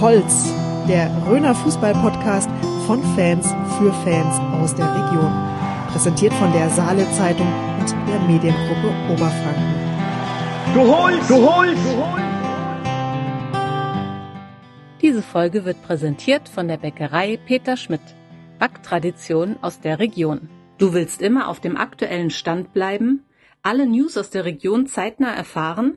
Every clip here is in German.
Holz, der Röner Fußball-Podcast von Fans für Fans aus der Region. Präsentiert von der Saale Zeitung und der Mediengruppe Oberfranken. Holst, du holst. Diese Folge wird präsentiert von der Bäckerei Peter Schmidt. Backtradition aus der Region. Du willst immer auf dem aktuellen Stand bleiben, alle News aus der Region zeitnah erfahren?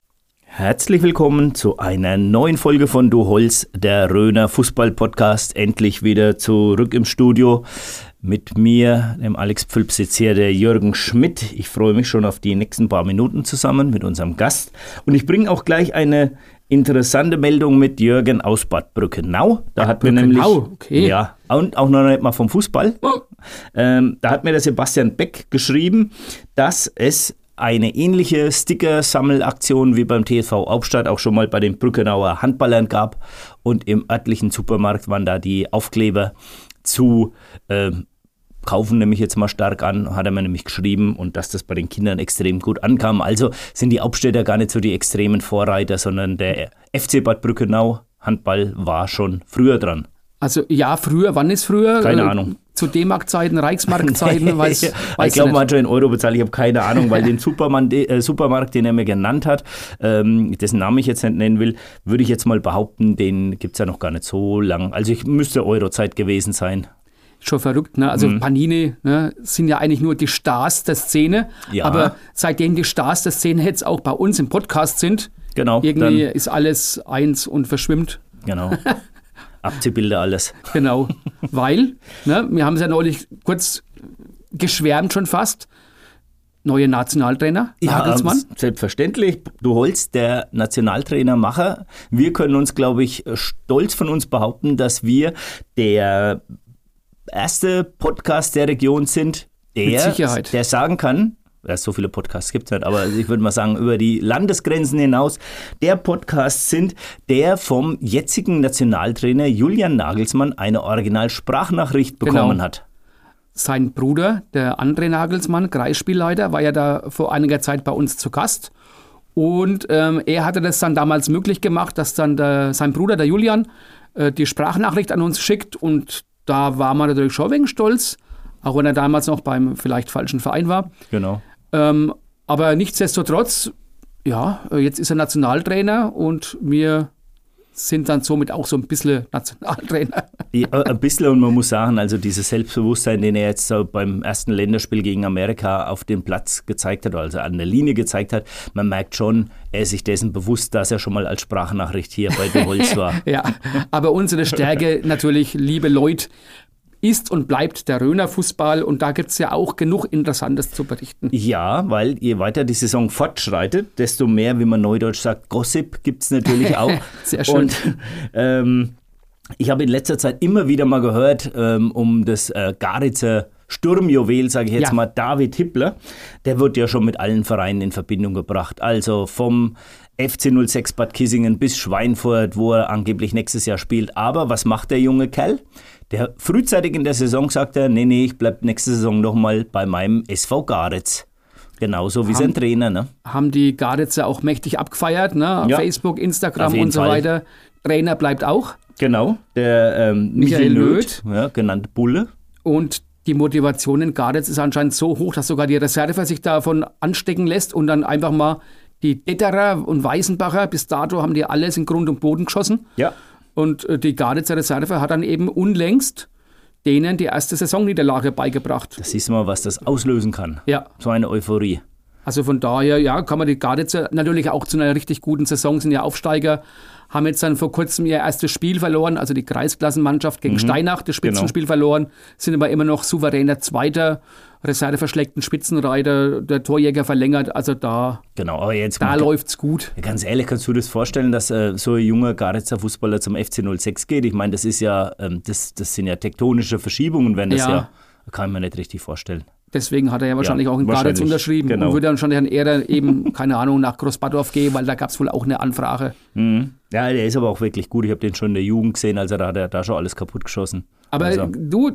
Herzlich willkommen zu einer neuen Folge von Du Holz, der Röner Fußball-Podcast. Endlich wieder zurück im Studio. Mit mir, dem Alex Pfülp, sitzt hier der Jürgen Schmidt. Ich freue mich schon auf die nächsten paar Minuten zusammen mit unserem Gast. Und ich bringe auch gleich eine interessante Meldung mit Jürgen aus Bad Brückenau. Da hat mir nämlich. okay. Ja, und auch noch nicht mal vom Fußball. Oh. Ähm, da hat mir der Sebastian Beck geschrieben, dass es eine ähnliche Sticker-Sammelaktion wie beim TSV Hauptstadt auch schon mal bei den Brückenauer Handballern gab. Und im örtlichen Supermarkt waren da die Aufkleber zu äh, kaufen, nehme ich jetzt mal stark an, hat er mir nämlich geschrieben und dass das bei den Kindern extrem gut ankam. Also sind die Hauptstädter gar nicht so die extremen Vorreiter, sondern der FC Bad Brückenau Handball war schon früher dran. Also ja, früher, wann ist früher? Keine Ahnung. Zu D-Mark-Zeiten, Reichsmark-Zeiten, weiß, ich weiß glaube, ich man nicht. hat schon in Euro bezahlt. Ich habe keine Ahnung, weil den Superman, äh, Supermarkt, den er mir genannt hat, ähm, dessen Namen ich jetzt nicht nennen will, würde ich jetzt mal behaupten, den gibt es ja noch gar nicht so lang. Also ich müsste Eurozeit gewesen sein. Schon verrückt, ne? Also Mhm. Panini ne, sind ja eigentlich nur die Stars der Szene. Ja. Aber seitdem die Stars der Szene jetzt auch bei uns im Podcast sind, Genau. irgendwie ist alles eins und verschwimmt. genau. Abziehbilder alles. Genau. Weil, ne, wir haben es ja neulich kurz geschwärmt schon fast. Neue Nationaltrainer, Nagelsmann. ähm, selbstverständlich. Du holst der Nationaltrainermacher. Wir können uns, glaube ich, stolz von uns behaupten, dass wir der erste Podcast der Region sind, der, der sagen kann, ja, so viele Podcasts gibt es nicht, aber ich würde mal sagen, über die Landesgrenzen hinaus, der Podcast sind, der vom jetzigen Nationaltrainer Julian Nagelsmann eine Originalsprachnachricht bekommen Genau. hat. Sein Bruder, der André Nagelsmann, Kreisspielleiter, war ja da vor einiger Zeit bei uns zu Gast. Und ähm, er hatte das dann damals möglich gemacht, dass dann der, sein Bruder, der Julian, äh, die Sprachnachricht an uns schickt. Und da war man natürlich schon wegen stolz, auch wenn er damals noch beim vielleicht falschen Verein war. Genau. Ähm, aber nichtsdestotrotz, ja, jetzt ist er Nationaltrainer und wir sind dann somit auch so ein bisschen Nationaltrainer. Ja, äh, ein bisschen und man muss sagen, also dieses Selbstbewusstsein, den er jetzt so beim ersten Länderspiel gegen Amerika auf dem Platz gezeigt hat, also an der Linie gezeigt hat, man merkt schon, er ist sich dessen bewusst, dass er schon mal als Sprachnachricht hier bei De Holz war. Ja, aber unsere Stärke natürlich, liebe Leute, ist und bleibt der Röner Fußball und da gibt es ja auch genug Interessantes zu berichten. Ja, weil je weiter die Saison fortschreitet, desto mehr, wie man neudeutsch sagt, Gossip gibt es natürlich auch. Sehr schön. Und ähm, ich habe in letzter Zeit immer wieder mal gehört, ähm, um das äh, Garitzer Sturmjuwel, sage ich jetzt Ja. mal, David Hippler, der wird ja schon mit allen Vereinen in Verbindung gebracht. Also vom FC 06 Bad Kissingen bis Schweinfurt, wo er angeblich nächstes Jahr spielt. Aber was macht der junge Kerl? Der frühzeitig in der Saison sagt er, nee, nee, ich bleib nächste Saison nochmal bei meinem SV Garitz. Genauso wie sein Trainer, ne? Haben die Garitzer auch mächtig abgefeiert, ne? Ja. Facebook, Instagram und so Fall. weiter. Trainer bleibt auch. Genau, der ähm, Michael Löth. Ja, genannt Bulle. Und die Motivation in Garitz ist anscheinend so hoch, dass sogar die Reserve sich davon anstecken lässt und dann einfach mal die Detterer und Weißenbacher, bis dato haben die alles in Grund und Boden geschossen. Ja, Und äh, die Garitzer Reserve hat dann eben unlängst denen die erste Saisonniederlage beigebracht. da siehst du mal, was das auslösen kann. Ja, So eine Euphorie. also von daher, ja, kann man die Garitzer natürlich auch zu einer richtig guten Saison sind ja Aufsteiger, haben jetzt dann vor kurzem ihr erstes Spiel verloren, also die Kreisklassenmannschaft gegen Steinach, das Spitzenspiel verloren, sind aber immer noch souveräner Zweiter, Reserve verschleckten Spitzenreiter, der Torjäger verlängert, also da, Genau, aber jetzt da läuft's gut. ganz ehrlich, kannst du dir das vorstellen, dass äh, so ein junger Garitzer Fußballer zum FC 06 geht? Ich meine, das ist ja, ähm, das, das sind ja tektonische Verschiebungen, wenn das ja. Ja. kann ich mir nicht richtig vorstellen. Deswegen hat er ja wahrscheinlich Ja, auch in wahrscheinlich, unterschrieben genau. und würde dann wahrscheinlich dann eher eben, keine Ahnung, nach Großbadorf gehen, weil da gab es wohl auch eine Anfrage. Mhm. Ja, der ist aber auch wirklich gut. Ich habe den schon in der Jugend gesehen, also da hat er da schon alles kaputt geschossen. Aber also, du,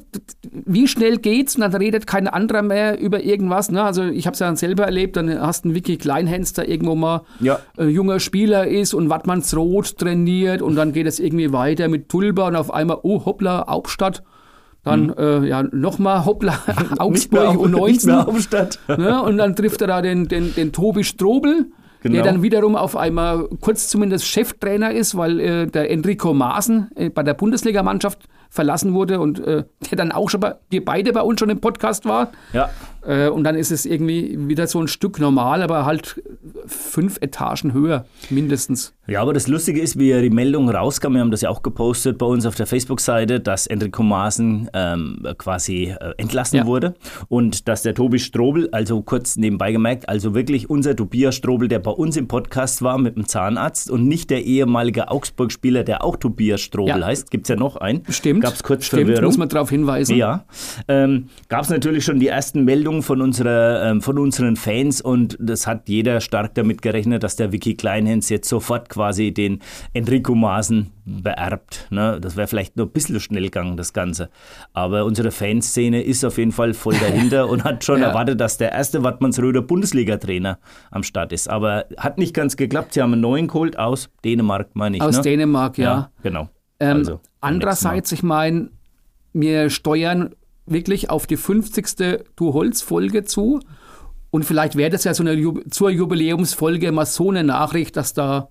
wie schnell geht's? Und dann redet kein anderer mehr über irgendwas. Ne? Also ich habe es ja dann selber erlebt, dann hast du einen Vicky Kleinhens, der irgendwo mal Ja. äh, junger Spieler ist und Wattmannsroth trainiert und dann geht es irgendwie weiter mit Tulba und auf einmal, oh hoppla, Hauptstadt. Dann äh, ja nochmal hoppla, Augsburg und nicht 19. mehr Hauptstadt. Ne? Und dann trifft er da den, den, den Tobi Strobel, Genau. der dann wiederum auf einmal kurz zumindest Cheftrainer ist, weil äh, der Enrico Maaßen äh, bei der Bundesligamannschaft verlassen wurde und äh, der dann auch schon bei, die beide bei uns schon im Podcast war. Ja, und dann ist es irgendwie wieder so ein Stück normal, aber halt fünf Etagen höher, mindestens. Ja, aber das Lustige ist, wie die Meldung rauskam, wir haben das ja auch gepostet bei uns auf der Facebook-Seite, dass Enrico Maaßen ähm, quasi äh, entlassen Ja. wurde und dass der Tobi Strobel, also kurz nebenbei gemerkt, also wirklich unser Tobias Strobel, der bei uns im Podcast war mit dem Zahnarzt und nicht der ehemalige Augsburg-Spieler, der auch Tobias Strobel Ja. heißt, gibt es ja noch einen. Stimmt. Gab es kurz Stimmt, Verwirrung. muss man darauf hinweisen. Ja, ähm, gab es natürlich schon die ersten Meldungen von, unserer, ähm, von unseren Fans und das hat jeder stark damit gerechnet, dass der Vicky Kleinhens jetzt sofort quasi den Enrico Maaßen beerbt. Ne? Das wäre vielleicht nur ein bisschen schnell gegangen, das Ganze. Aber unsere Fanszene ist auf jeden Fall voll dahinter und hat schon Ja. erwartet, dass der erste Wattmannsröder Bundesliga-Trainer am Start ist. Aber hat nicht ganz geklappt. Sie haben einen neuen geholt aus Dänemark, meine ich. Aus ne? Dänemark, ja. genau. Ähm, Also, andererseits, ich meine, wir steuern wirklich auf die 50. Du Holz-Folge zu. Und vielleicht wäre das ja so eine Ju zur Jubiläumsfolge mal so eine Nachricht, dass da,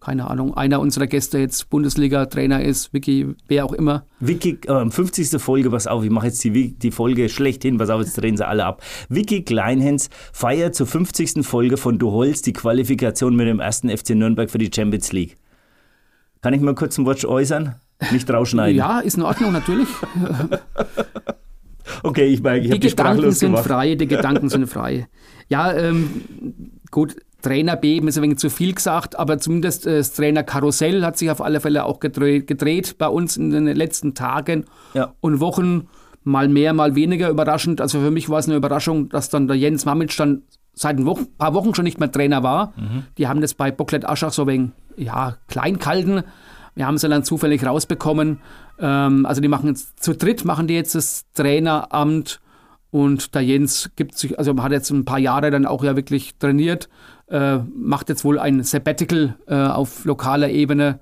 keine Ahnung, einer unserer Gäste jetzt Bundesliga-Trainer ist, Vicky, wer auch immer. Vicky, äh, 50. Folge, pass auf, ich mache jetzt die, die Folge schlechthin, pass auf, jetzt drehen sie alle ab. Vicky Kleinhens feiert zur 50. Folge von Du Holz die Qualifikation mit dem ersten FC Nürnberg für die Champions League. Kann ich mal kurz ein Wort äußern? Nicht rausschneiden. Ja, ist in Ordnung, natürlich. Okay, ich merke, ich habe die Gedanken sind gemacht. frei, die Gedanken sind frei. Ja, ähm, gut, Trainerbeben ist ein wenig zu viel gesagt, aber zumindest äh, das Trainerkarussell hat sich auf alle Fälle auch gedreht, gedreht bei uns in den letzten Tagen Ja. und Wochen. Mal mehr, mal weniger überraschend. Also für mich war es eine Überraschung, dass dann der Jens Mamitsch dann seit ein Wochen, paar Wochen schon nicht mehr Trainer war. Die haben das bei Bocklet Aschach so wegen, ja, klein gehalten. Wir haben sie dann zufällig rausbekommen. Ähm, also die machen jetzt zu dritt machen die jetzt das Traineramt und der Jens gibt sich, also hat jetzt ein paar Jahre dann auch ja wirklich trainiert, äh, macht jetzt wohl ein Sabbatical äh, auf lokaler Ebene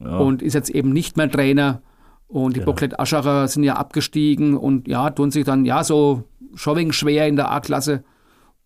und ist jetzt eben nicht mehr Trainer. Und die Bocklet Aschacher sind ja abgestiegen und ja, tun sich dann ja so schon schwer in der A-Klasse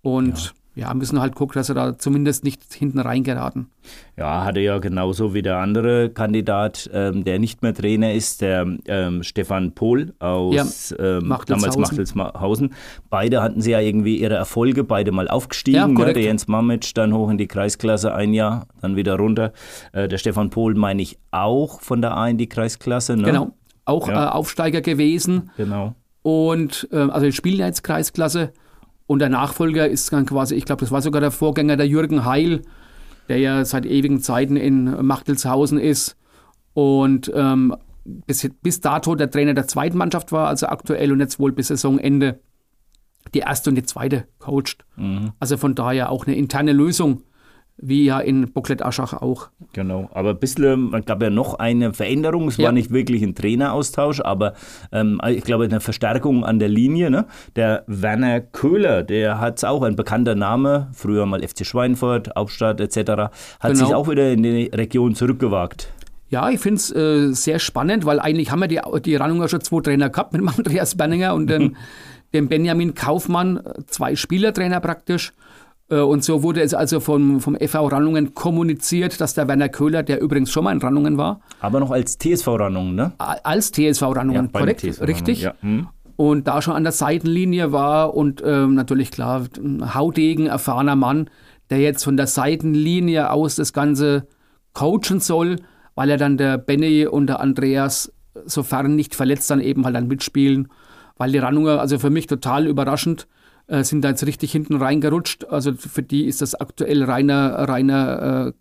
und ja. Müssen halt gucken, dass sie da zumindest nicht hinten reingeraten. Ja, hatte ja genauso wie der andere Kandidat, ähm, der nicht mehr Trainer ist, der ähm, Stefan Pohl aus ähm, damals Machtelshausen. Beide hatten sie ja irgendwie ihre Erfolge, beide mal Ja, aufgestiegen. ne? korrekt. Der Jens Mamitsch dann hoch in die Kreisklasse ein Jahr, dann wieder runter. Äh, der Stefan Pohl meine ich auch von der A in die Kreisklasse. Ne? Genau. Auch Ja. äh, Aufsteiger gewesen. Genau. Und ähm, also spielen ja jetzt Kreisklasse. Und der Nachfolger ist dann quasi, ich glaube, das war sogar der Vorgänger der Jürgen Heil, der ja seit ewigen Zeiten in Machtelshausen ist. Und ähm, bis, bis dato der Trainer der zweiten Mannschaft war, also aktuell und jetzt wohl bis Saisonende die erste und die zweite coacht. Also von daher auch eine interne Lösung, wie ja in Bocklet Aschach auch. Genau, aber ein bisschen, es gab ja noch eine Veränderung. Es Ja. war nicht wirklich ein Traineraustausch, aber ähm, ich glaube eine Verstärkung an der Linie. Ne? Der Werner Köhler, der hat auch ein bekannter Name, früher mal FC Schweinfurt, Hauptstadt etc., hat Genau. sich auch wieder in die Region zurückgewagt. Ja, ich finde es äh, sehr spannend, weil eigentlich haben wir die, die Rannunger schon zwei Trainer gehabt mit dem Andreas Berninger und dem, dem Benjamin Kaufmann, äh, zwei Spielertrainer praktisch. Äh, Und so wurde es also vom, vom FV Rannungen kommuniziert, dass der Werner Köhler, der übrigens schon mal in Rannungen war, Aber noch als TSV-Rannung, ne? a- als TSV Rannungen, beim korrekt, TSV Rannungen, richtig, Ja. Hm. und da schon an der Seitenlinie war und ähm, natürlich klar, ein Haudegen, erfahrener Mann, der jetzt von der Seitenlinie aus das Ganze coachen soll, weil er dann der Benny und der Andreas, sofern nicht verletzt, dann eben halt dann mitspielen, weil die Rannunger, also für mich total überraschend, äh, sind da jetzt richtig hinten reingerutscht. Also für die ist das aktuell reiner, reiner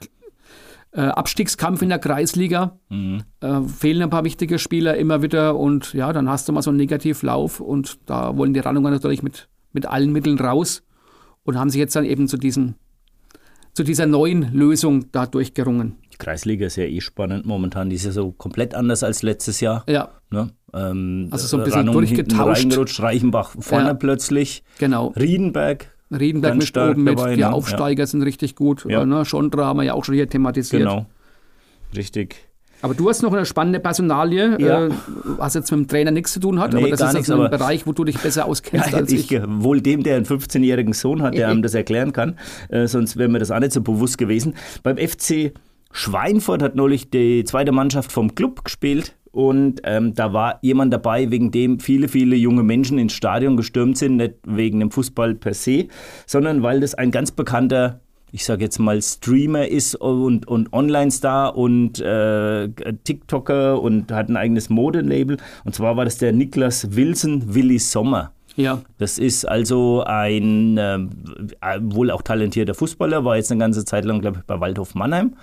Äh, Abstiegskampf in der Kreisliga. Mhm. Äh, fehlen ein paar wichtige Spieler immer wieder und ja, dann hast du mal so einen Negativlauf und da wollen die Rannunger natürlich mit, mit allen Mitteln raus und haben sich jetzt dann eben zu, diesen, zu dieser neuen Lösung da durchgerungen. Die Kreisliga ist ja eh spannend momentan. Die ist ja so komplett anders als letztes Jahr. Ja, Ne? Ähm, Also so ein bisschen hinten durchgetauscht. Reingerutscht, Reichenbach vorne Ja. plötzlich. genau. Riedenberg. Riedenberg mit oben mit, dabei, die ne? Aufsteiger sind richtig gut. Ja. Äh, ne? Schondra haben wir ja auch schon hier thematisiert. Genau. Richtig. Aber du hast noch eine spannende Personalie, Ja. äh, was jetzt mit dem Trainer nichts zu tun hat, Nee, aber das ist nichts, also ein Bereich, wo du dich besser auskennst Ja, als ich. ich, wohl dem, der einen 15-jährigen Sohn hat, der einem das erklären kann. Äh, sonst wäre mir das auch nicht so bewusst gewesen. Beim FC Schweinfurt hat neulich die zweite Mannschaft vom Club gespielt. Und ähm, da war jemand dabei, wegen dem viele, viele junge Menschen ins Stadion gestürmt sind. Nicht wegen dem Fußball per se, sondern weil das ein ganz bekannter ich sage jetzt mal, Streamer ist und, und Online-Star und äh, TikToker und hat ein eigenes Modelabel. Und zwar war das der Niklas Wilson Willi Sommer. Ja, Das ist also ein ähm, äh, wohl auch talentierter Fußballer, war jetzt eine ganze Zeit lang, glaube ich, bei Waldhof Mannheim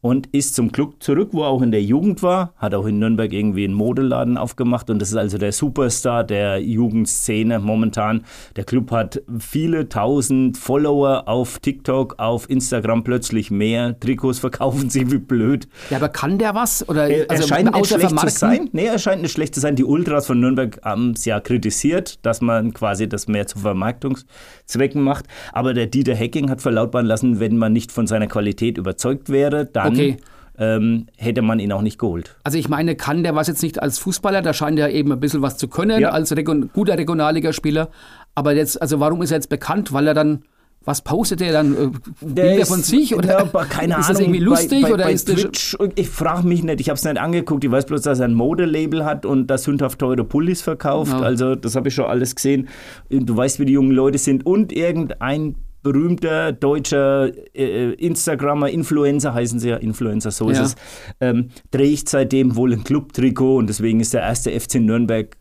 und ist zum Club zurück, wo er auch in der Jugend war, hat auch in Nürnberg irgendwie einen Modeladen aufgemacht und das ist also der Superstar der Jugendszene momentan. Der Club hat viele tausend Follower auf TikTok, auf Instagram plötzlich mehr. Trikots verkaufen sie wie blöd. ja, aber kann der was? Oder Er, also er scheint nicht schlecht zu sein. Nee, er scheint nicht schlecht zu sein. Die Ultras von Nürnberg haben es ja kritisiert, dass man quasi das mehr zu Vermarktungszwecken macht. Aber der Dieter Hecking hat verlautbaren lassen, wenn man nicht von seiner Qualität überzeugt wäre, dann Okay. ähm, hätte man ihn auch nicht geholt. Also ich meine, kann der was jetzt nicht als Fußballer, da scheint er eben ein bisschen was zu können, Ja. als Region, guter Regionalligaspieler. Aber jetzt, also warum ist er jetzt bekannt? Weil er dann, was postet er dann? äh, Bilder ist- von sich? Oder Ja, keine ist Ahnung. das irgendwie lustig? bei, bei, oder bei ist Twitch, ich frage mich nicht, ich habe es nicht angeguckt. Ich weiß bloß, dass er ein Modelabel hat und das sündhaft teure Pullis verkauft. Ja. Also das habe ich schon alles gesehen. Du weißt, wie die jungen Leute sind. Und irgendein berühmter deutscher äh, Instagrammer, Influencer heißen sie ja, Influencer, so Ja. ist es, ähm, trägt seitdem wohl ein Clubtrikot und deswegen ist der erste FC Nürnberg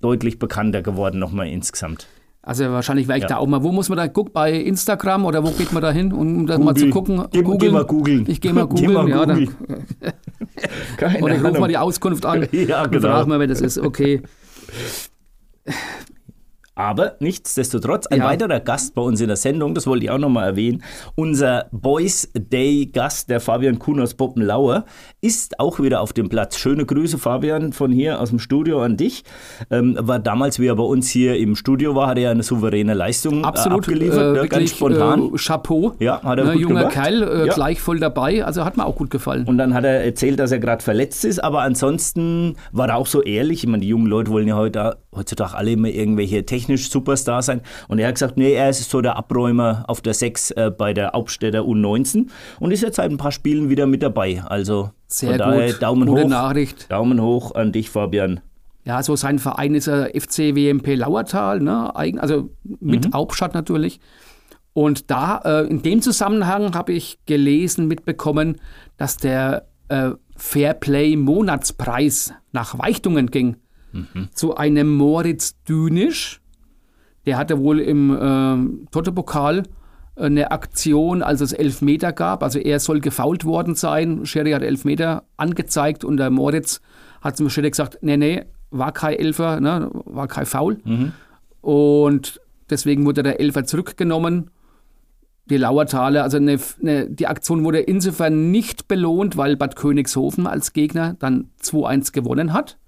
deutlich bekannter geworden nochmal insgesamt. also wahrscheinlich wäre ich Ja. da auch mal. Wo muss man da gucken? Bei Instagram oder wo geht man da hin, um das mal zu Google. gucken? Geh- geh mal googeln. Ich gehe mal Geh googeln. mal ja, dann, googeln. Keine oder ich rufe mal die Auskunft an. Ja, genau. frage mal, wer das ist. Okay. Aber nichtsdestotrotz, ein Ja. weiterer Gast bei uns in der Sendung, das wollte ich auch nochmal erwähnen, unser Boys Day Gast, der Fabian Kuhn aus Poppenlauer, ist auch wieder auf dem Platz. Schöne Grüße, Fabian, von hier aus dem Studio an dich. Ähm, war damals, wie er bei uns hier im Studio war, hat er ja eine souveräne Leistung Absolut. äh, abgeliefert, äh, ne, wirklich, ganz spontan. Äh, Chapeau. Ja, hat er Ne, gut junger gemacht. Kerl, äh, Ja. gleich voll dabei. Also hat mir auch gut gefallen. Und dann hat er erzählt, dass er gerade verletzt ist, aber ansonsten war er auch so ehrlich. Ich meine, die jungen Leute wollen ja heute, heutzutage alle immer irgendwelche technisch Superstars sein. Und er hat gesagt, nee, er ist so der Abräumer auf der 6 äh, bei der Hauptstädter U19 und ist jetzt seit ein paar Spielen wieder mit dabei. Also Sehr von daher gut. Daumen Gute hoch. Nachricht. Daumen hoch an dich, Fabian. Ja, so sein Verein ist der FC WMP Lauertal, ne? Eigen- also mit Mhm. Hauptstadt natürlich. Und da, äh, in dem Zusammenhang habe ich gelesen, mitbekommen, dass der äh, Fairplay Monatspreis nach Weichtungen ging. Mhm. Zu einem Moritz Dünisch. Der hatte wohl im ähm, Toto-Pokal eine Aktion, als es Elfmeter gab. Also er soll gefault worden sein. Sherry hat Elfmeter angezeigt und der Moritz hat zum Schiri gesagt, nee, nee, war kein Elfer, ne, war kein Foul. Und deswegen wurde der Elfer zurückgenommen. Die Lauertaler, also eine, eine, die Aktion wurde insofern nicht belohnt, weil Bad Königshofen als Gegner dann 2-1 gewonnen hat.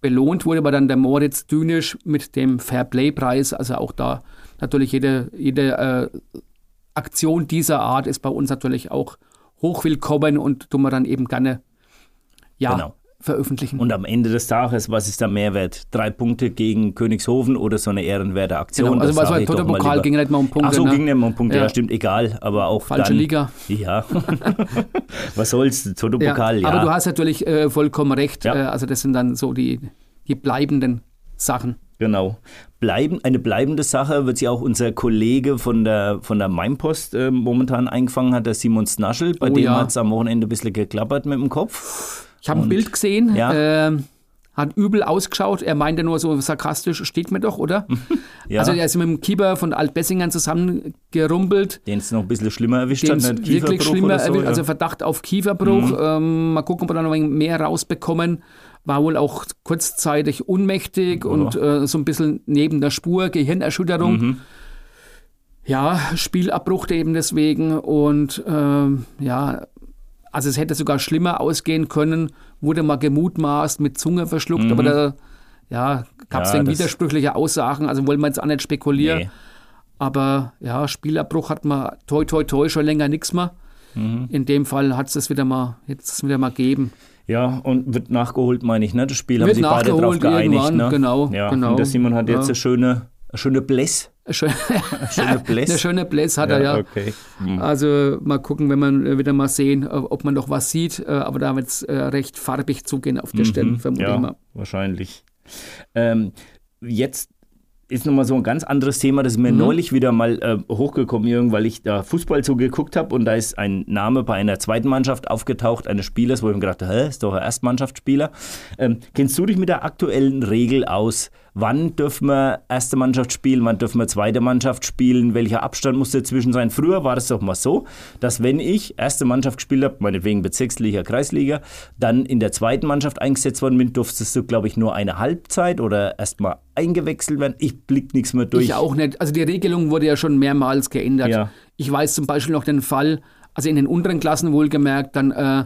Belohnt wurde aber dann der Moritz Dünisch mit dem Fairplay-Preis. Also auch da natürlich jede, jede äh, Aktion dieser Art ist bei uns natürlich auch hochwillkommen und tun wir dann eben gerne ja, Genau. veröffentlichen. Und am Ende des Tages, was ist der Mehrwert? Drei Punkte gegen Königshofen oder so eine ehrenwerte Aktion? Genau, also was war Toto-Pokal, ging ja nicht mal um Punkte. Ach so, ne? ging nicht mal um Punkte, ja. Ja. stimmt, egal. Aber auch Falsche dann, Liga. Ja. Was soll's, Toto-Pokal, ja. Aber du hast natürlich äh, vollkommen recht. Ja. Äh, also das sind dann so die, die bleibenden Sachen. Genau. Bleiben, eine bleibende Sache wird sich auch unser Kollege von der, von der Mainpost äh, momentan eingefangen hat, der Simon Snaschel. Bei Oh dem ja. hat es am Wochenende ein bisschen geklappert mit dem Kopf. Ich habe ein Bild gesehen. Ja. ähm, hat übel ausgeschaut. Er meinte nur so sarkastisch, steht mir doch, oder? Ja. Also er ist mit dem Keeper von Altbessingern zusammengerumpelt. Den es noch ein bisschen schlimmer erwischt hat, nicht wirklich Kieferbruch schlimmer so, erwischt, also Verdacht auf Kieferbruch. Ähm, mal gucken, ob wir da noch ein wenig mehr rausbekommen. War wohl auch kurzzeitig ohnmächtig und äh, so ein bisschen neben der Spur, Gehirnerschütterung. Mhm. Ja, Spielabbruch eben deswegen und ähm, ja, also es hätte sogar schlimmer ausgehen können, wurde mal gemutmaßt, mit Zunge verschluckt, aber da ja, gab es Mhm. Ja, dann widersprüchliche Aussagen, also wollen wir jetzt auch nicht spekulieren. Nee. Aber ja, Spielabbruch hat man toi toi toi schon länger nichts mehr. Mhm. In dem Fall hat es das wieder mal, jetzt wieder mal geben. Ja, und wird nachgeholt, meine ich, ne? Das Spiel haben Wird sich beide nachgeholt geeinigt, ne? genau, Ja, genau. und der Simon hat jetzt Ja. eine schöne, eine schöne Bless. Eine schöne, schöne Bläs. eine schöne Bläs hat er ja. okay. Hm. Also mal gucken, wenn man äh, wieder mal sehen, äh, ob man noch was sieht. Äh, Aber da wird es recht farbig zugehen auf der Stelle, vermute ich Mhm. Ja, mal. wahrscheinlich. Ähm, jetzt ist nochmal so ein ganz anderes Thema, das ist Mhm. mir neulich wieder mal äh, hochgekommen, Jürgen, weil ich da Fußball zugeguckt habe und da ist ein Name bei einer zweiten Mannschaft aufgetaucht, eines Spielers, wo ich mir gedacht habe, ist doch ein Erstmannschaftsspieler. Ähm, kennst du dich mit der aktuellen Regel aus? Wann dürfen wir erste Mannschaft spielen, wann dürfen wir zweite Mannschaft spielen, welcher Abstand muss dazwischen sein? Früher war das doch mal so, dass wenn ich erste Mannschaft gespielt habe, meinetwegen Bezirksliga, Kreisliga, dann in der zweiten Mannschaft eingesetzt worden bin, durftest du, glaube ich, nur eine Halbzeit oder erstmal eingewechselt werden. Ich blick nichts mehr durch. Ich auch nicht. Also die Regelung wurde ja schon mehrmals geändert. Ja. Ich weiß zum Beispiel noch den Fall, also in den unteren Klassen wohlgemerkt, dann äh,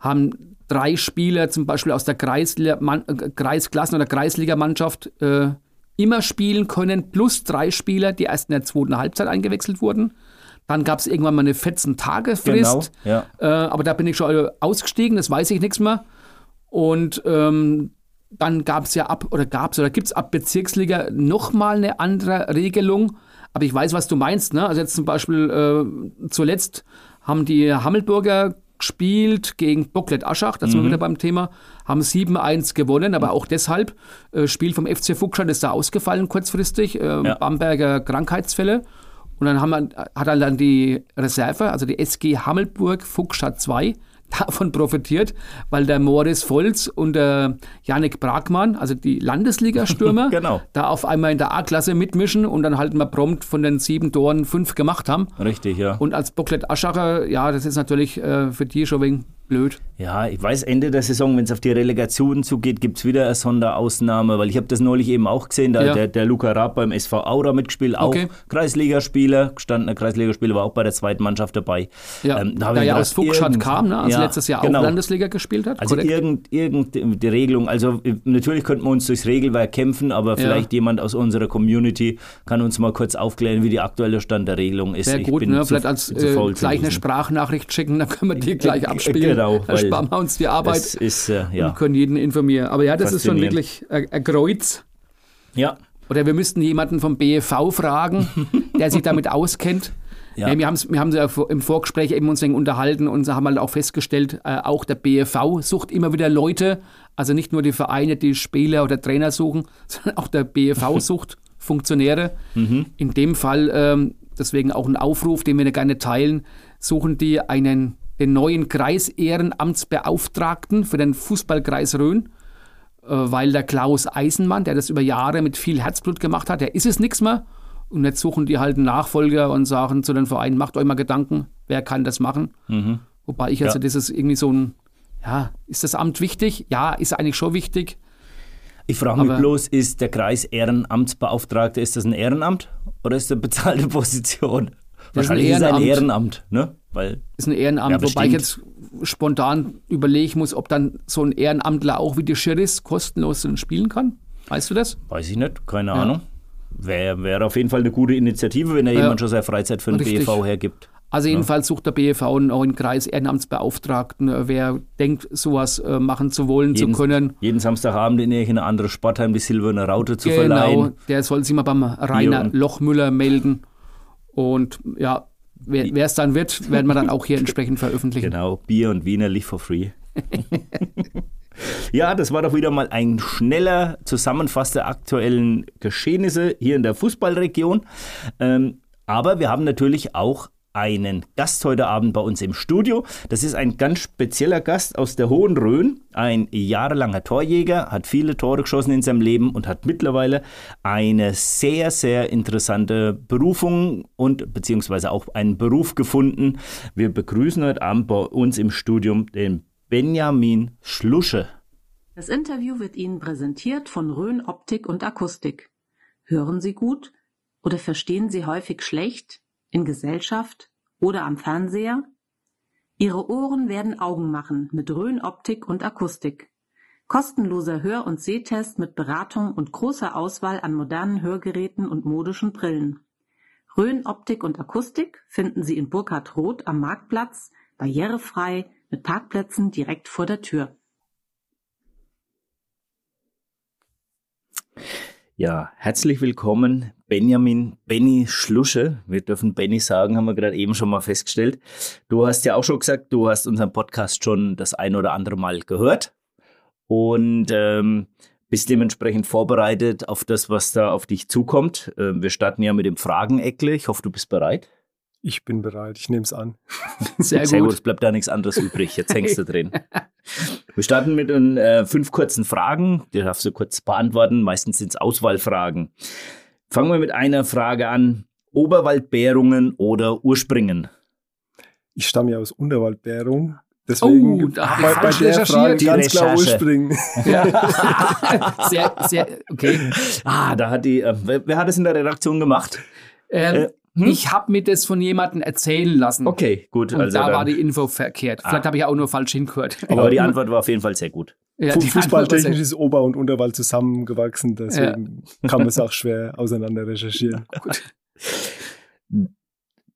haben drei Spieler zum Beispiel aus der Kreisli Man äh, Kreisklassen- oder Kreisligamannschaft äh, immer spielen können, plus drei Spieler, die erst in der zweiten Halbzeit eingewechselt wurden. Dann gab es irgendwann mal eine 14-Tage-Frist. Genau, ja. Äh, aber da bin ich schon ausgestiegen, das weiß ich nichts mehr. Und ähm, dann gab es ja ab, oder gab es, oder gibt es ab Bezirksliga nochmal eine andere Regelung. Aber ich weiß, was du meinst. Ne? Also jetzt zum Beispiel äh, zuletzt haben die Hammelburger gespielt gegen Bocklet Aschach, da Mhm. sind wir wieder beim Thema, haben 7-1 gewonnen, aber auch deshalb, äh, Spiel vom FC Fuchsstadt ist da ausgefallen kurzfristig, äh, Ja. Bamberger Krankheitsfälle. Und dann haben wir, hat dann die Reserve, also die SG Hammelburg Fuchsstadt 2, davon profitiert, weil der Moritz Volz und der Janik Bragmann, also die Landesliga-Stürmer, Genau. da auf einmal in der A-Klasse mitmischen und dann halt mal prompt von den sieben Toren fünf gemacht haben. Richtig, ja. Und als Bocklet Aschacher, ja, das ist natürlich äh, für die schon wegen blöd. Ja, ich weiß, Ende der Saison, wenn es auf die Relegation zugeht, gibt es wieder eine Sonderausnahme, weil ich habe das neulich eben auch gesehen, da Ja. der, der Luca Raab beim SV Aura mitgespielt, auch Okay. Kreisligaspieler, gestandener Kreisligaspieler, war auch bei der zweiten Mannschaft dabei. Ja, Ähm, da ich ja gedacht, aus Fuchsstadt kam, ne? also ja, letztes Jahr genau. auch Landesliga gespielt hat. Also korrekt. irgend, irgend die Regelung, also äh, natürlich könnten wir uns durchs Regelwerk kämpfen, aber vielleicht jemand aus unserer Community kann uns mal kurz aufklären, wie der aktuelle Stand der Regelung ist. Sehr Ich gut, bin ne? zu- vielleicht als äh, gleich eine. Sprachnachricht schicken, dann können wir die gleich abspielen. Genau, sparen wir uns die Arbeit ist, äh, ja. und können jeden informieren. Aber ja, das ist schon wirklich ein, ein Kreuz. ja. Oder wir müssten jemanden vom BFV fragen, der sich damit auskennt. Ja. Ja. wir, haben's, wir haben ja im Vorgespräch eben uns unterhalten und haben halt auch festgestellt, äh, auch der BFV sucht immer wieder Leute, also nicht nur die Vereine, die Spieler oder Trainer suchen, sondern auch der BFV sucht Funktionäre. In dem Fall, ähm, deswegen auch ein Aufruf, den wir gerne teilen, suchen die einen, den neuen Kreisehrenamtsbeauftragten für den Fußballkreis Rhön äh, weil der Klaus Eisenmann, der das über Jahre mit viel Herzblut gemacht hat, der ist es nichts mehr. Und jetzt suchen die halt einen Nachfolger und sagen zu den Vereinen, macht euch mal Gedanken, wer kann das machen. Wobei ich also, Ja. das ist irgendwie so ein, ja, ist das Amt wichtig? Ja, ist eigentlich schon wichtig. Ich frage mich Aber- bloß, ist der Kreis Ehrenamtsbeauftragte, ist das ein Ehrenamt oder ist das eine bezahlte Position? Das ist ein Wahrscheinlich ist es ein Ehrenamt. Ne? Weil, Ist ein Ehrenamt, Ja, wobei ich jetzt spontan überlegen muss, ob dann so ein Ehrenamtler auch wie die Schiris kostenlos spielen kann. Weißt du das? weiß ich nicht, keine Ahnung. Wäre wär auf jeden Fall eine gute Initiative, wenn da Ja. jemand schon seine Freizeit für den Richtig. BEV hergibt. Also jedenfalls sucht der BEV einen neuen Kreis Ehrenamtsbeauftragten, äh, wer denkt, sowas äh, machen zu wollen, Jeden, zu können. jeden Samstagabend in irgendeine andere Sportheim die silberne Raute zu Genau, verleihen. der soll sich mal beim Rainer Lochmüller melden. Und ja, wer es dann wird, werden wir dann auch hier entsprechend veröffentlichen. Genau, Bier und Wiener lief for free. ja, das war doch wieder mal ein schneller Zusammenfass der aktuellen Geschehnisse hier in der Fußballregion. Ähm, aber wir haben natürlich auch einen Gast heute Abend bei uns im Studio. Das ist ein ganz spezieller Gast aus der Hohen Rhön, ein jahrelanger Torjäger, hat viele Tore geschossen in seinem Leben und hat mittlerweile eine sehr, sehr interessante Berufung und beziehungsweise auch einen Beruf gefunden. Wir begrüßen heute Abend bei uns im Studium den Benjamin Schlusche. Das Interview wird Ihnen präsentiert von Rhön Optik und Akustik. Hören Sie gut oder verstehen Sie häufig schlecht? In Gesellschaft oder am Fernseher? Ihre Ohren werden Augen machen mit Rhön-Optik und Akustik. Kostenloser Hör- und Sehtest mit Beratung und großer Auswahl an modernen Hörgeräten und modischen Brillen. Rhön Optik und Akustik finden Sie in Burkhard Roth am Marktplatz, barrierefrei, mit Parkplätzen direkt vor der Tür. Ja, herzlich willkommen, Benjamin Benny Schlusche. Wir dürfen Benny sagen, haben wir gerade eben schon mal festgestellt. Du hast ja auch schon gesagt, du hast unseren Podcast schon das ein oder andere Mal gehört und ähm, bist dementsprechend vorbereitet auf das, was da auf dich zukommt. Ähm, wir starten ja mit dem Frageneckle. Ich hoffe, du bist bereit. Ich bin bereit, ich nehme es an. Sehr gut. Sehr gut, es bleibt da nichts anderes übrig. Jetzt hängst du drin. Wir starten mit den äh, fünf kurzen Fragen. Die darfst du kurz beantworten. Meistens sind es Auswahlfragen. Fangen wir mit einer Frage an. Oberwaldbärungen oder Urspringen? Ich stamme ja aus Unterwaldbärung. Deswegen oh, da bei, bei der Frage ganz klar Urspringen. Ja. sehr, sehr, okay. Ah, da hat die, äh, wer, wer, hat es in der Redaktion gemacht? Ähm, äh, hm? Ich habe mir das von jemandem erzählen lassen. Okay, gut. Und also da war die Info verkehrt. Vielleicht ah. habe ich auch nur falsch hingehört. Aber, Aber die Antwort war auf jeden Fall sehr gut. Ja, Fußballtechnisch ist Ober- und Unterwald zusammengewachsen, deswegen ja. kann man es auch schwer auseinander recherchieren. Gut.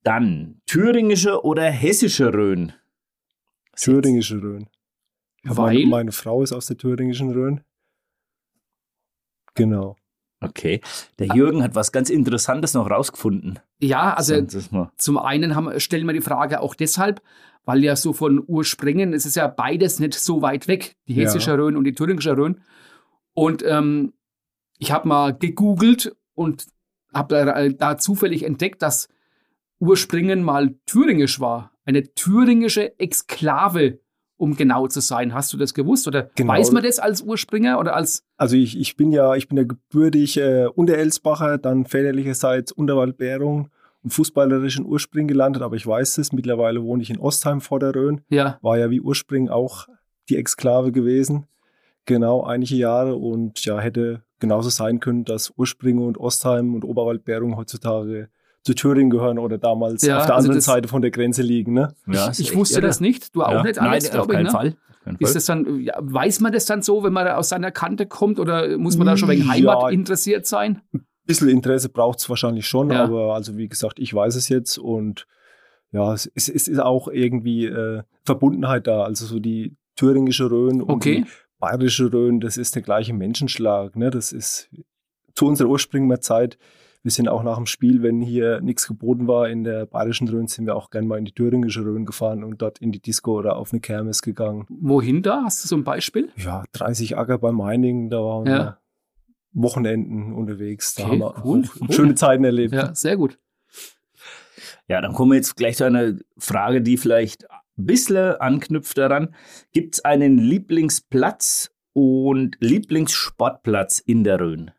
Dann thüringische oder hessische Rhön? Thüringische Rhön. Ja, meine, meine Frau ist aus der thüringischen Rhön. Genau. Okay. Der Jürgen hat was ganz Interessantes noch rausgefunden. Ja, also zum einen haben, stellen wir die Frage auch deshalb, weil ja so von Urspringen, es ist ja beides nicht so weit weg, die hessische ja. Rhön und die thüringische Rhön. Und ähm, ich habe mal gegoogelt und habe da, da, zufällig entdeckt, dass Urspringen mal thüringisch war. Eine thüringische Exklave um genau zu sein. Hast du das gewusst oder genau. weiß man das als Urspringer oder als? Also ich, ich bin ja, ich bin ja gebürtig äh, Unterelsbacher, dann väterlicherseits Unterwaldbärung und fußballerischen Urspring gelandet, aber ich weiß es, mittlerweile wohne ich in Ostheim vor der Rhön. Ja. War ja wie Urspring auch die Exklave gewesen. Genau, einige Jahre und ja, hätte genauso sein können, dass Urspringe und Ostheim und Oberwaldbärung heutzutage zu Thüringen gehören oder damals ja, auf der also anderen Seite von der Grenze liegen. Ne? Ja, ich echt, wusste das nicht, du auch ja. nicht, Alex, Nein, auf keinen ich, ne? Fall. Ist das dann, ja, weiß man das dann so, wenn man aus seiner Kante kommt oder muss man da schon wegen Heimat interessiert sein? Ein bisschen Interesse braucht es wahrscheinlich schon, aber also wie gesagt, ich weiß es jetzt und ja, es, es ist auch irgendwie äh, Verbundenheit da. Also so die thüringische Rhön und okay. die bayerische Rhön, das ist der gleiche Menschenschlag. Ne? Das ist zu unserer Ursprungszeit wir sind auch nach dem Spiel, wenn hier nichts geboten war in der bayerischen Rhön, sind wir auch gerne mal in die thüringische Rhön gefahren und dort in die Disco oder auf eine Kermes gegangen. Wohin da? Hast du so ein Beispiel? Ja, 30 Acker bei Meiningen, da waren ja. wir Wochenenden unterwegs. Da okay, haben wir cool, cool. schöne Zeiten erlebt. Ja, sehr gut. Ja, dann kommen wir jetzt gleich zu einer Frage, die vielleicht ein bisschen anknüpft daran. Gibt es einen Lieblingsplatz und Lieblingssportplatz in der Rhön?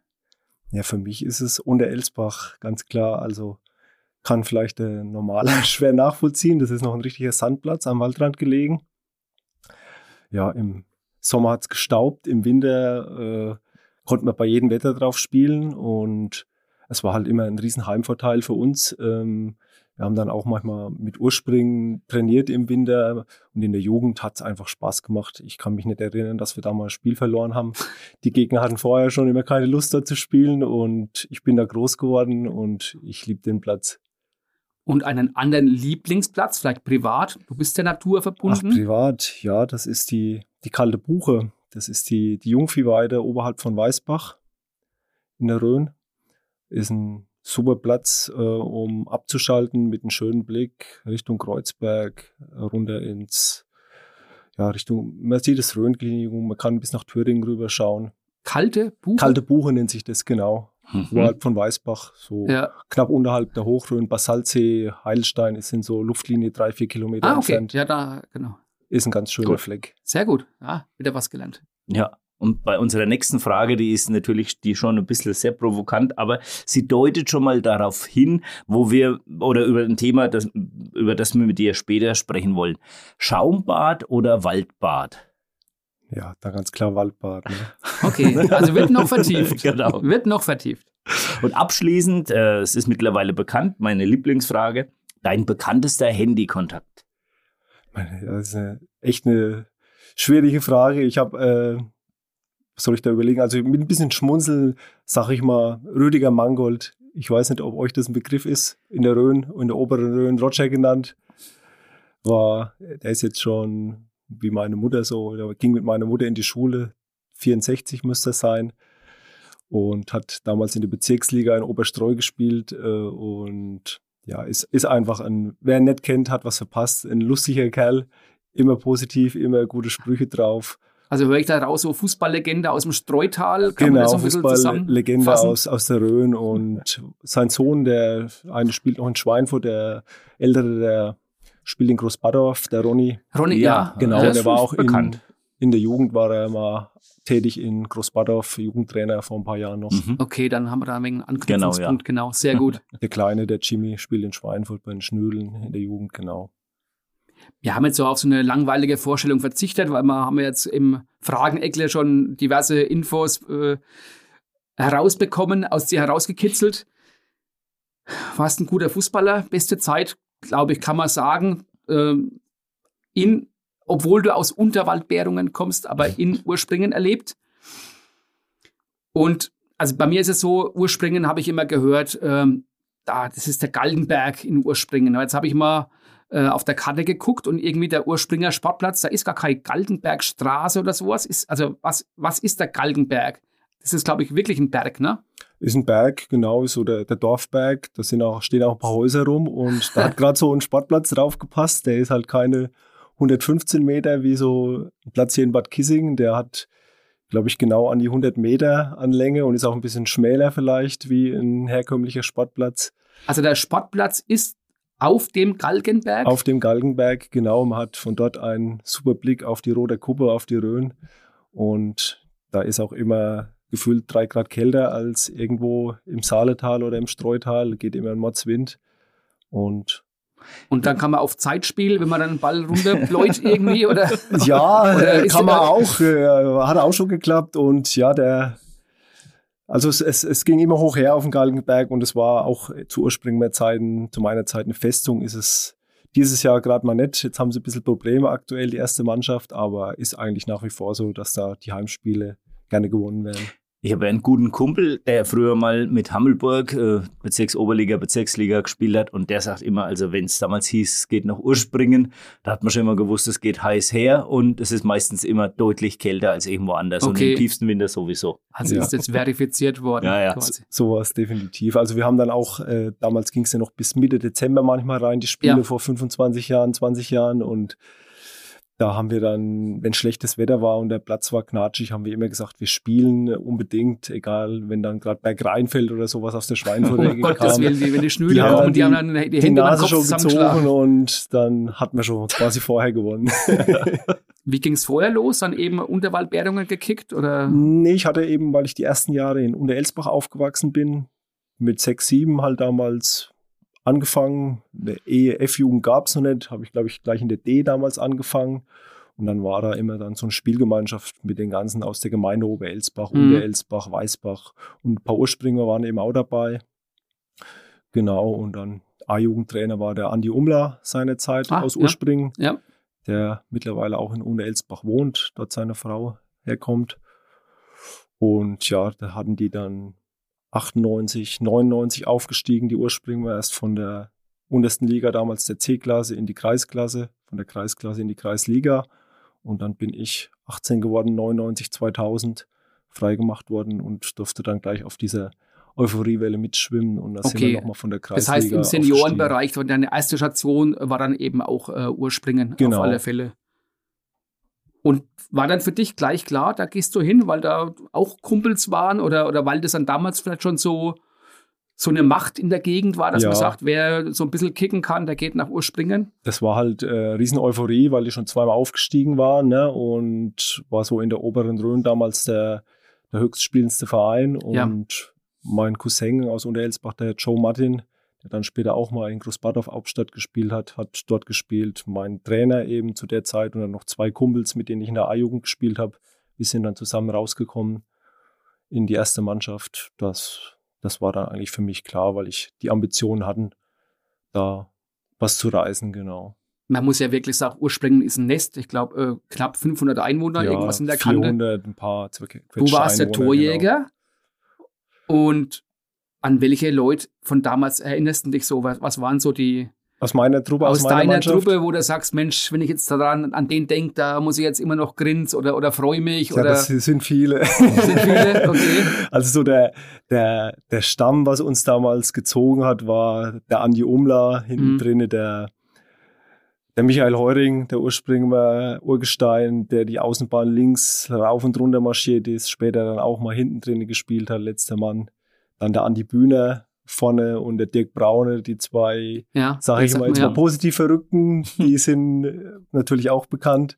Ja, für mich ist es unter Elsbach ganz klar. Also kann vielleicht der Normaler schwer nachvollziehen. Das ist noch ein richtiger Sandplatz am Waldrand gelegen. Ja, im Sommer hat es gestaubt, im Winter äh, konnte man bei jedem Wetter drauf spielen und es war halt immer ein riesen Heimvorteil für uns. Ähm, wir haben dann auch manchmal mit Urspringen trainiert im Winter und in der Jugend hat es einfach Spaß gemacht. Ich kann mich nicht erinnern, dass wir da mal ein Spiel verloren haben. Die Gegner hatten vorher schon immer keine Lust da zu spielen und ich bin da groß geworden und ich liebe den Platz. Und einen anderen Lieblingsplatz, vielleicht privat? Du bist der Natur verbunden? Ach, privat, ja, das ist die, die kalte Buche. Das ist die, die Jungviehweide oberhalb von Weißbach in der Rhön. Ist ein super Platz, äh, um abzuschalten mit einem schönen Blick Richtung Kreuzberg, runter ins, ja, Richtung Mercedes-Rhön-Klinikum. Man kann bis nach Thüringen rüberschauen. Kalte Buche? Kalte Buche nennt sich das, genau. mhm. oberhalb von Weißbach, so Ja. knapp unterhalb der Hochrhön, Basaltsee, Heilstein, es sind so Luftlinie drei, vier Kilometer Ah, okay. entfernt. Ja, da, genau. Ist ein ganz schöner Gut. Fleck. Sehr gut. Ja, wieder was gelernt. Ja. Und bei unserer nächsten Frage, die ist natürlich die schon ein bisschen sehr provokant, aber sie deutet schon mal darauf hin, wo wir oder über ein Thema, das, über das wir mit dir später sprechen wollen. Schaumbad oder Waldbad? Ja, da ganz klar Waldbad. Ne? Okay, also wird noch vertieft. Genau. Wird noch vertieft. Und abschließend, äh, es ist mittlerweile bekannt, meine Lieblingsfrage, dein bekanntester Handykontakt. Meine, Das ist eine, echt eine schwierige Frage. Ich habe, äh, was soll ich da überlegen? Also mit ein bisschen Schmunzeln sage ich mal Rüdiger Mangold. Ich weiß nicht, ob euch das ein Begriff ist. In der Rhön, in der oberen Rhön, Roger genannt. War, der ist jetzt schon wie meine Mutter so, der ging mit meiner Mutter in die Schule. 64 müsste es sein. Und hat damals in der Bezirksliga in Oberstreu gespielt. Äh, und ja, ist, ist einfach ein, wer ihn nicht kennt, hat was verpasst. Ein lustiger Kerl, immer positiv, immer gute Sprüche drauf. Also höre ich da raus, so Fußballlegende aus dem Streutal. Kann Genau, so Fußballlegende aus, aus der Rhön. Und sein Sohn, der eine spielt noch in Schweinfurt, der ältere, der spielt in Großbadorf, der Ronny. Ronny, ja. Genau, das der war auch in, bekannt. in der Jugend, war er mal tätig in Großbadorf, Jugendtrainer vor ein paar Jahren noch. Mhm. Okay, dann haben wir da einen Anknüpfungspunkt. Genau, sehr gut. Der Kleine, der Jimmy, spielt in Schweinfurt bei den Schnödeln in der Jugend, genau. Wir haben jetzt so auf so eine langweilige Vorstellung verzichtet, weil wir haben jetzt im Frageneckler schon diverse Infos äh, herausbekommen, aus dir herausgekitzelt. Warst ein guter Fußballer, beste Zeit, glaube ich, kann man sagen. Ähm, in, obwohl du aus Unterwaldbärungen kommst, aber in Urspringen erlebt. Und also bei mir ist es so, Urspringen habe ich immer gehört, ähm, da, das ist der Galgenberg in Urspringen. Aber Jetzt habe ich mal äh, auf der Karte geguckt und irgendwie der Urspringer Sportplatz, da ist gar keine Galgenbergstraße oder sowas. Ist, also was, was ist der Galgenberg? Das ist, glaube ich, wirklich ein Berg, ne? Ist ein Berg, genau, so der, der Dorfberg. Da sind auch, stehen auch ein paar Häuser rum und da hat gerade so ein Sportplatz drauf gepasst. Der ist halt keine 115 Meter wie so ein Platz hier in Bad Kissingen. Der hat, glaube ich, genau an die 100 Meter an Länge und ist auch ein bisschen schmäler vielleicht wie ein herkömmlicher Sportplatz. Also der Sportplatz ist auf dem Galgenberg. Auf dem Galgenberg, genau. Man hat von dort einen super Blick auf die Roter Kuppe, auf die Rhön. Und da ist auch immer gefühlt drei Grad kälter als irgendwo im Saaletal oder im Streutal. Geht immer ein Mordswind. Und und dann kann man auf Zeit spielen, wenn man dann einen Ball runterbläut irgendwie oder. ja, Oder kann man auch. Äh, hat auch schon geklappt. Und ja, der. Also es, es, es ging immer hoch her auf den Galgenberg und es war auch zu Ursprüngerzeiten, zu meiner Zeit eine Festung, ist es dieses Jahr gerade mal nicht. Jetzt haben sie ein bisschen Probleme aktuell, die erste Mannschaft, aber ist eigentlich nach wie vor so, dass da die Heimspiele gerne gewonnen werden. Ich habe einen guten Kumpel, der früher mal mit Hammelburg äh, Bezirksoberliga, Bezirksliga gespielt hat und der sagt immer, also wenn es damals hieß, es geht nach Urspringen, da hat man schon immer gewusst, es geht heiß her und es ist meistens immer deutlich kälter als irgendwo anders und Okay. im tiefsten Winter sowieso. Also Ja. ist jetzt verifiziert worden. Ja, ja. Quasi. Sowas definitiv. Also wir haben dann auch, äh, damals ging es ja noch bis Mitte Dezember manchmal rein, die Spiele Ja. vor 25 Jahren, 20 Jahren und da haben wir dann, wenn schlechtes Wetter war und der Platz war knatschig, haben wir immer gesagt, wir spielen unbedingt, egal, wenn dann gerade Berg reinfällt oder sowas aus der Schweinfurter Um Ecke Gottes. Willen, die, wenn die Schnüre Die haben kommen, dann die haben dann die, die Hände Nase Kopf schon gezogen und dann hatten wir schon quasi vorher gewonnen. Wie ging es vorher los? Dann eben Unterwaldbärungen gekickt oder? Nee, ich hatte eben, weil ich die ersten Jahre in Unterelsbach aufgewachsen bin, mit sechs, sieben halt damals angefangen. Eine EF-Jugend gab es noch nicht, habe ich, glaube ich, gleich in der D damals angefangen. Und dann war da immer dann so eine Spielgemeinschaft mit den ganzen aus der Gemeinde Oberelsbach, Mhm. Unterelsbach, Weißbach und ein paar Urspringer waren eben auch dabei. Genau, und dann A-Jugendtrainer war der Andi Umler seinerzeit Ah, aus ja. Urspringen Ja. der mittlerweile auch in Unterelsbach wohnt, dort seine Frau herkommt. Und ja, da hatten die dann 98, 99 aufgestiegen, die Urspringer erst von der untersten Liga, damals der C-Klasse, in die Kreisklasse, von der Kreisklasse in die Kreisliga. Und dann bin ich 18 geworden, 99, 2000 freigemacht worden und durfte dann gleich auf dieser Euphoriewelle mitschwimmen. Und da sind Okay. wir nochmal von der Das Kreisliga heißt, im. Seniorenbereich, deine erste Station war dann eben auch äh, Urspringen Genau. auf alle Fälle. Und war dann für dich gleich klar, da gehst du hin, weil da auch Kumpels waren oder, oder weil das dann damals vielleicht schon so, so eine Macht in der Gegend war, dass Ja. man sagt, wer so ein bisschen kicken kann, der geht nach Urspringen? Das war halt äh, riesen Euphorie, weil die schon zweimal aufgestiegen waren ne? und war so in der oberen Rhön damals der, der höchstspielendste Verein. Ja. Und mein Cousin aus Unterelsbach, der Joe Martin, der dann später auch mal in Großbadorf Hauptstadt gespielt hat, hat dort gespielt. Mein Trainer eben zu der Zeit und dann noch zwei Kumpels, mit denen ich in der A-Jugend gespielt habe. Wir sind dann zusammen rausgekommen in die erste Mannschaft. Das, das war dann eigentlich für mich klar, weil ich die Ambitionen hatten, da was zu reisen, genau. Man muss ja wirklich sagen, Urspringen ist ein Nest. Ich glaube, äh, knapp 500 Einwohner, irgendwas in der Kante. 400, ein paar Du warst der Einwohner, Genau. Torjäger. Und an welche Leute von damals erinnerst du dich so? Was, was waren so die Aus meiner Truppe, aus, aus, meiner deiner Mannschaft. Truppe, wo du sagst, Mensch, wenn ich jetzt daran an den denke, da muss ich jetzt immer noch grinsen oder, oder freue mich Ja, oder das sind viele. sind viele? Okay. Also so der, der, der Stamm, was uns damals gezogen hat, war der Andi Umler hinten Mhm. drinne, der, der Michael Heuring, der Urspringer Urgestein, der die Außenbahn links rauf und runter marschiert ist, später dann auch mal hinten drinne gespielt hat, letzter Mann. Dann der Andi Bühner vorne und der Dirk Braune, die zwei Ja, sage ich mal jetzt man mal positiv Verrückten, die sind äh, natürlich auch bekannt.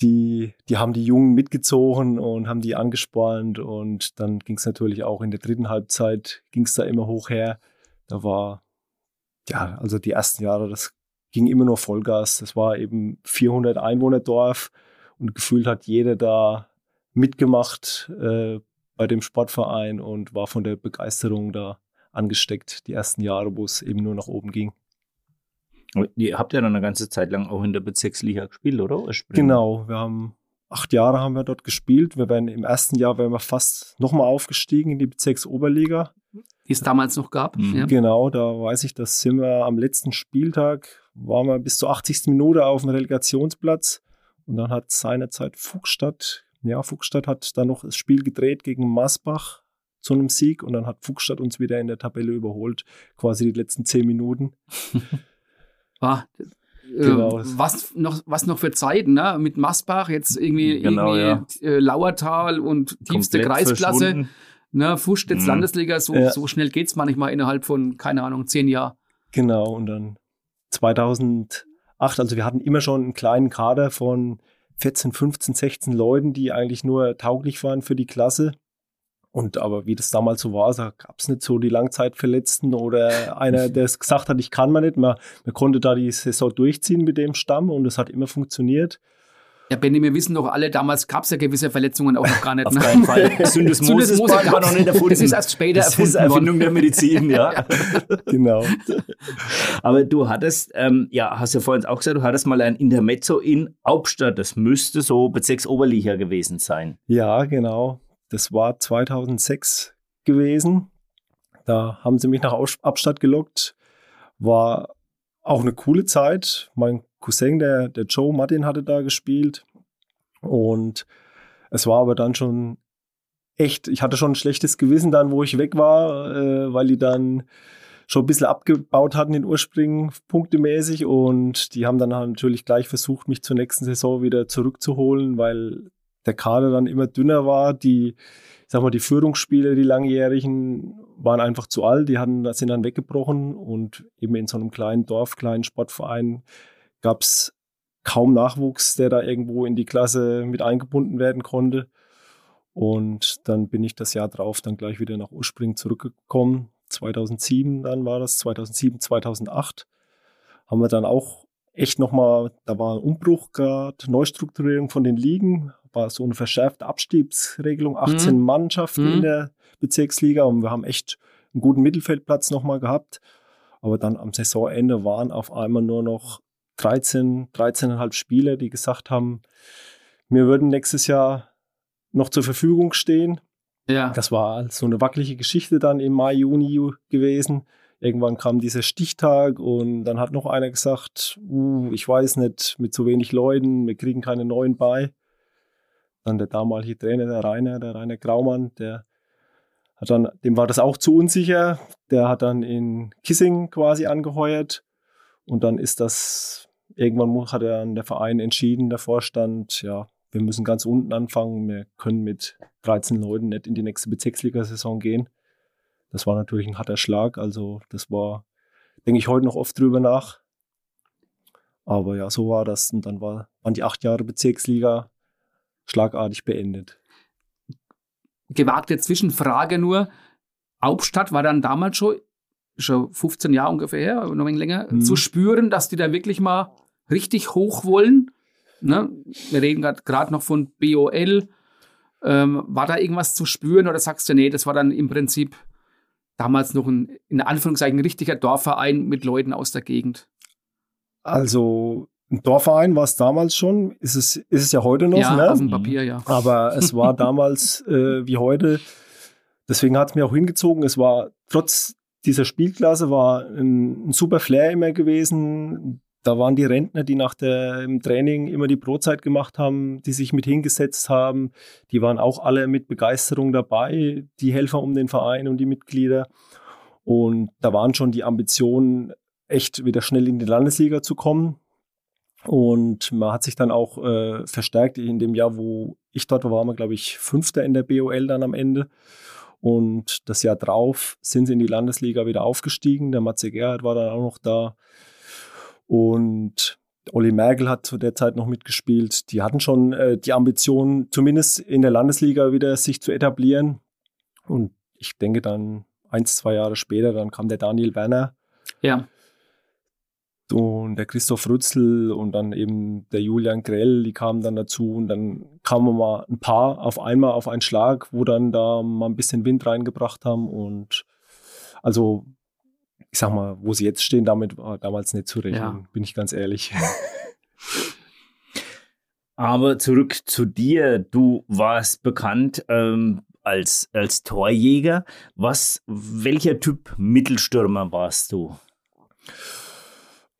Die, die haben die Jungen mitgezogen und haben die angespornt und dann ging es natürlich auch in der dritten Halbzeit, ging es da immer hoch her. Da war, ja, also die ersten Jahre, das ging immer nur Vollgas. Das war eben 400 Einwohnerdorf und gefühlt hat jeder da mitgemacht äh, bei dem Sportverein und war von der Begeisterung da angesteckt, die ersten Jahre, wo es eben nur nach oben ging. Aber Ihr habt ja dann eine ganze Zeit lang auch in der Bezirksliga gespielt, oder? Genau, wir haben acht Jahre haben wir dort gespielt. Wir werden im ersten Jahr wären wir fast nochmal aufgestiegen in die Bezirksoberliga. die es damals noch gab. Mhm. Ja. Genau, da weiß ich, das sind wir am letzten Spieltag, waren wir bis zur 80. Minute auf dem Relegationsplatz und dann hat seinerzeit Fuchsstadt, ja, Fuchsstadt hat dann noch das Spiel gedreht gegen Masbach zu einem Sieg und dann hat Fuchsstadt uns wieder in der Tabelle überholt, quasi die letzten zehn Minuten. Ah, äh, Genau. was, noch, was noch für Zeiten, ne? Mit Masbach, jetzt irgendwie, Genau, irgendwie äh, Lauertal und tiefste Komplett Kreisklasse. Ne, Fuß jetzt Mhm. Landesliga, so, Ja. so schnell geht's manchmal innerhalb von, keine Ahnung, zehn Jahren. Genau, und dann 2008, also wir hatten immer schon einen kleinen Kader von 14, 15, 16 Leuten, die eigentlich nur tauglich waren für die Klasse. Und aber wie das damals so war, da gab es nicht so die Langzeitverletzten oder einer, der es gesagt hat, ich kann mal nicht. Man, man konnte da die Saison durchziehen mit dem Stamm und es hat immer funktioniert. Ja, Benny, wir wissen doch alle, damals gab's ja gewisse Verletzungen auch noch gar nicht. Auf ne? keinen Fall. Syndesmosis war noch nicht erfunden. Das ist erst später Das ist erfunden worden. Erfindung der Medizin, ja. Genau. Aber du hattest, ähm, ja, hast ja vorhin auch gesagt, du hattest mal ein Intermezzo in Hauptstadt. Das müsste so Bezirksoberliga gewesen sein. Ja, genau. Das war 2006 gewesen. Da haben sie mich nach Abstadt gelockt. War auch eine coole Zeit. Mein Cousin, der, der Joe Martin, hatte da gespielt. Und es war aber dann schon echt, ich hatte schon ein schlechtes Gewissen dann, wo ich weg war, äh, weil die dann schon ein bisschen abgebaut hatten in Urspringen, punktemäßig. Und die haben dann halt natürlich gleich versucht, mich zur nächsten Saison wieder zurückzuholen, weil der Kader dann immer dünner war. Die, ich sag mal, die Führungsspieler, die langjährigen, waren einfach zu alt. Die hatten, sind dann weggebrochen und eben in so einem kleinen Dorf, kleinen Sportverein gab es kaum Nachwuchs, der da irgendwo in die Klasse mit eingebunden werden konnte. Und dann bin ich das Jahr drauf dann gleich wieder nach Urspringen zurückgekommen. 2007 dann war das, 2007, 2008 haben wir dann auch echt nochmal, da war ein Umbruch gerade, Neustrukturierung von den Ligen, war so eine verschärfte Abstiegsregelung, 18 Mannschaften Mhm. in der Bezirksliga und wir haben echt einen guten Mittelfeldplatz nochmal gehabt. Aber dann am Saisonende waren auf einmal nur noch 13, 13,5 Spieler, die gesagt haben, wir würden nächstes Jahr noch zur Verfügung stehen. Ja. Das war so eine wackelige Geschichte dann im Mai, Juni gewesen. Irgendwann kam dieser Stichtag und dann hat noch einer gesagt, uh, ich weiß nicht, mit so wenig Leuten, wir kriegen keine neuen bei. Dann der damalige Trainer, der Rainer, der Rainer Graumann, der hat dann, dem war das auch zu unsicher. Der hat dann in Kissing quasi angeheuert und dann ist das irgendwann hat dann der Verein entschieden, der Vorstand, ja, wir müssen ganz unten anfangen. Wir können mit 13 Leuten nicht in die nächste Bezirksliga-Saison gehen. Das war natürlich ein harter Schlag. Also das war, denke ich heute noch oft drüber nach. Aber ja, so war das. Und dann war, waren die acht Jahre Bezirksliga schlagartig beendet. Gewagte Zwischenfrage nur. Hauptstadt war dann damals schon, schon 15 Jahre ungefähr her, noch ein wenig länger, mhm. zu spüren, dass die da wirklich mal richtig hoch wollen. Ne? Wir reden gerade noch von BOL. Ähm, war da irgendwas zu spüren oder sagst du, nee, das war dann im Prinzip damals noch ein, in Anführungszeichen, richtiger Dorfverein mit Leuten aus der Gegend? Also ein Dorfverein war es damals schon, ist es, ist es ja heute noch. Ja, ne? auf dem Papier, ja. Aber es war damals äh, wie heute, deswegen hat es mir auch hingezogen, es war trotz dieser Spielklasse war ein, ein super Flair immer gewesen. Da waren die Rentner, die nach dem Training immer die Brotzeit gemacht haben, die sich mit hingesetzt haben. Die waren auch alle mit Begeisterung dabei, die Helfer um den Verein und die Mitglieder. Und da waren schon die Ambitionen, echt wieder schnell in die Landesliga zu kommen. Und man hat sich dann auch äh, verstärkt. In dem Jahr, wo ich dort war, waren wir, glaube ich, Fünfter in der BOL dann am Ende. Und das Jahr drauf sind sie in die Landesliga wieder aufgestiegen. Der Matze Gerhardt war dann auch noch da. Und Olli Merkel hat zu der Zeit noch mitgespielt. Die hatten schon äh, die Ambition, zumindest in der Landesliga wieder sich zu etablieren. Und ich denke dann eins, zwei Jahre später, dann kam der Daniel Werner. Ja und der Christoph Rützel und dann eben der Julian Grell, die kamen dann dazu und dann kamen mal ein paar auf einmal auf einen Schlag, wo dann da mal ein bisschen Wind reingebracht haben und also ich sag mal, wo sie jetzt stehen, damit war damals nicht zu rechnen, ja. bin ich ganz ehrlich. Aber zurück zu dir. Du warst bekannt ähm, als, als Torjäger. Was, welcher Typ Mittelstürmer warst du?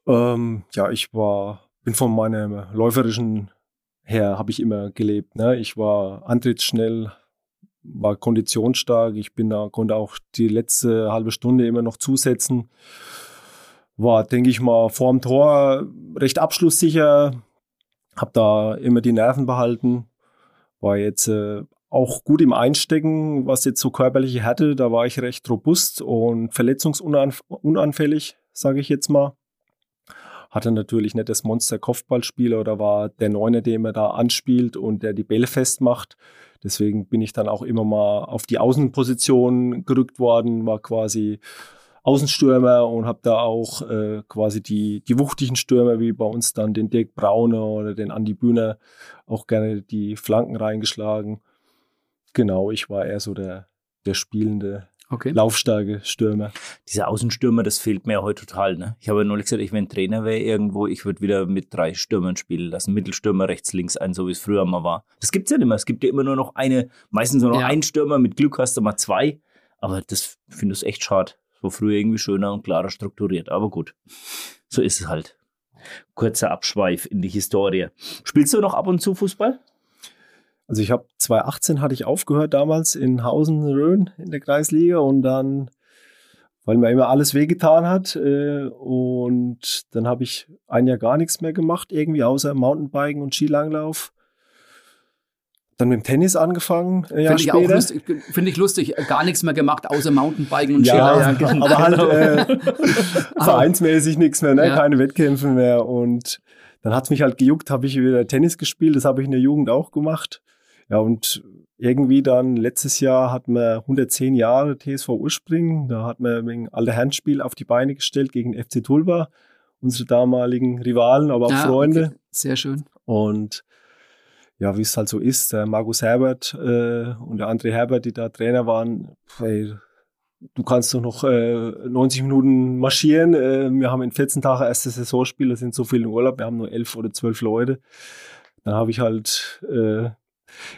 Ähm, ja, ich war, bin von meinem läuferischen her, habe ich immer gelebt. Ne? Ich war antrittsschnell, war konditionsstark. Ich bin da, konnte auch die letzte halbe Stunde immer noch zusetzen. War, denke ich mal, vorm Tor recht abschlusssicher. Habe da immer die Nerven behalten. War jetzt äh, auch gut im Einstecken, was jetzt so körperliche Härte, da war ich recht robust und verletzungsunanfällig, sage ich jetzt mal hatte natürlich nicht das Monster-Kopfballspieler oder war der Neune, den er da anspielt und der die Bälle festmacht. Deswegen bin ich dann auch immer mal auf die Außenposition gerückt worden, war quasi Außenstürmer und habe da auch äh, quasi die, die wuchtigen Stürmer, wie bei uns dann den Dirk Braune oder den Andi Bühner, auch gerne die Flanken reingeschlagen. Genau, ich war eher so der, der spielende Okay. Laufstarke Stürmer. Dieser Außenstürmer, das fehlt mir heute total. Ne? Ich habe ja neulich gesagt, ich wenn Trainer wäre irgendwo, ich würde wieder mit drei Stürmern spielen lassen. Mittelstürmer rechts, links ein, so wie es früher mal war. Das gibt es ja nicht mehr. Es gibt ja immer nur noch eine, meistens nur noch ja. einen Stürmer. Mit Glück hast du mal zwei. Aber das finde ich echt schade. So früher irgendwie schöner und klarer strukturiert. Aber gut, so ist es halt. Kurzer Abschweif in die Historie. Spielst du noch ab und zu Fußball? Also ich habe 2018 hatte ich aufgehört damals in Hausen-Rhön in der Kreisliga und dann, weil mir immer alles wehgetan hat äh, und dann habe ich ein Jahr gar nichts mehr gemacht, irgendwie außer Mountainbiken und Skilanglauf. Dann mit dem Tennis angefangen. Finde ich auch lustig, finde ich lustig, gar nichts mehr gemacht, außer Mountainbiken und ja, Ja, genau. aber halt äh, vereinsmäßig nichts mehr, ne? Ja. keine Wettkämpfe mehr. Und dann hat es mich halt gejuckt, habe ich wieder Tennis gespielt, das habe ich in der Jugend auch gemacht. Ja, und irgendwie dann letztes Jahr hat man 110 Jahre TSV Urspringen. Da hat man wegen alter Handspiel auf die Beine gestellt gegen FC Tulba, unsere damaligen Rivalen, aber auch ja, Freunde. Okay. Sehr schön. Und ja, wie es halt so ist, der Markus Herbert äh, und der André Herbert, die da Trainer waren, ey, du kannst doch noch äh, 90 Minuten marschieren. Äh, wir haben in 14 Tagen erstes Saisonspiel, da sind so viele im Urlaub, wir haben nur elf oder zwölf Leute. Dann habe ich halt äh,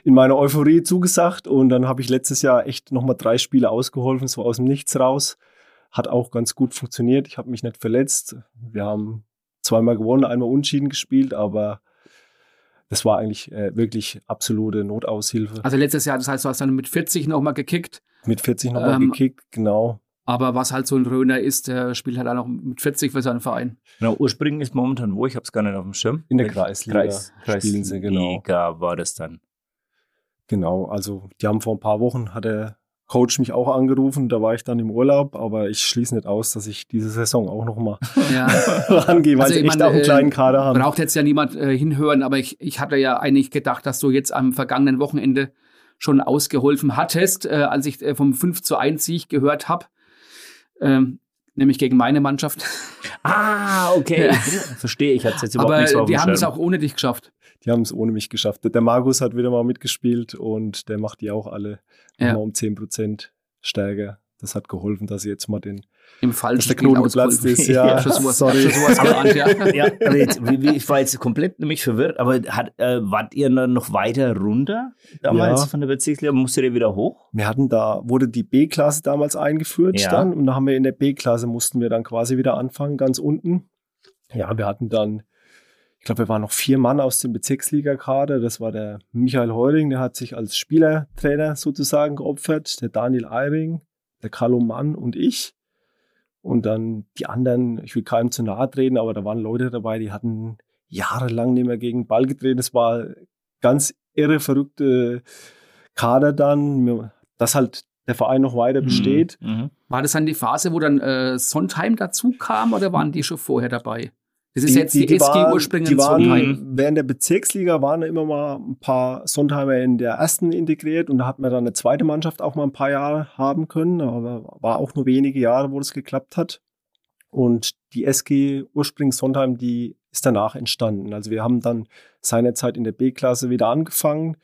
in meiner Euphorie zugesagt und dann habe ich letztes Jahr echt nochmal drei Spiele ausgeholfen, so aus dem Nichts raus. Hat auch ganz gut funktioniert. Ich habe mich nicht verletzt. Wir haben zweimal gewonnen, einmal unschieden gespielt, aber das war eigentlich äh, wirklich absolute Notaushilfe. Also letztes Jahr, das heißt, du hast dann mit 40 nochmal gekickt. Mit 40 nochmal ähm, gekickt, genau. Aber was halt so ein Röner ist, der spielt halt auch noch mit 40 für seinen Verein. Genau, ursprünglich ist momentan wo? Ich habe es gar nicht auf dem Schirm. In der Kreisliga Kreis, spielen sie, genau. Kreisliga war das dann. Genau, also die haben vor ein paar Wochen, hat der Coach mich auch angerufen, da war ich dann im Urlaub, aber ich schließe nicht aus, dass ich diese Saison auch noch mal Ja. rangehe, weil Also sie ich echt meine, auch einen äh, kleinen Kader haben. Braucht jetzt ja niemand äh, hinhören, aber ich, ich hatte ja eigentlich gedacht, dass du jetzt am vergangenen Wochenende schon ausgeholfen hattest, äh, als ich äh, vom 5 zu 1 Sieg gehört habe. Ähm, nämlich gegen meine Mannschaft. Ah, okay. Ja. Verstehe, ich jetzt überhaupt Aber nicht so auf dem die haben es auch ohne dich geschafft. Die haben es ohne mich geschafft. Der Markus hat wieder mal mitgespielt und der macht die auch alle Ja. nochmal um 10% stärker. Das hat geholfen, dass sie jetzt mal den, Im Falschen dass der Knoten geplatzt ist. Ja, schon sowas, sorry. Schon sowas geahnt, ja. ja, aber jetzt, wie, wie, ich war jetzt komplett nämlich verwirrt, aber hat, äh, wart ihr dann noch weiter runter damals Ja. von der Bezirksliga? Musstet ihr wieder hoch? Wir hatten da, wurde die B-Klasse damals eingeführt Ja. dann und da haben wir in der B-Klasse mussten wir dann quasi wieder anfangen, ganz unten. Ja, wir hatten dann, ich glaube, wir waren noch vier Mann aus dem Bezirksliga-Kader. Das war der Michael Heuring, der hat sich als Spielertrainer sozusagen geopfert, der Daniel Eiring, der Carlo Mann und ich. Und dann die anderen, ich will keinem zu nahe treten, aber da waren Leute dabei, die hatten jahrelang nicht mehr gegen den Ball getreten. Es war ganz irre, verrückte Kader dann, dass halt der Verein noch weiter besteht. Mhm. War das dann die Phase, wo dann äh, Sondheim dazu kam oder waren die schon vorher dabei? Das ist jetzt die, SG waren- Ursprünge die waren, Sondheim. Während der Bezirksliga waren immer mal ein paar Sondheimer in der ersten integriert und da hat man dann eine zweite Mannschaft auch mal ein paar Jahre haben können, aber war auch nur wenige Jahre, wo das geklappt hat. Und die SG Ursprünge Sondheim, die ist danach entstanden. Also wir haben dann seinerzeit in der B-Klasse wieder angefangen.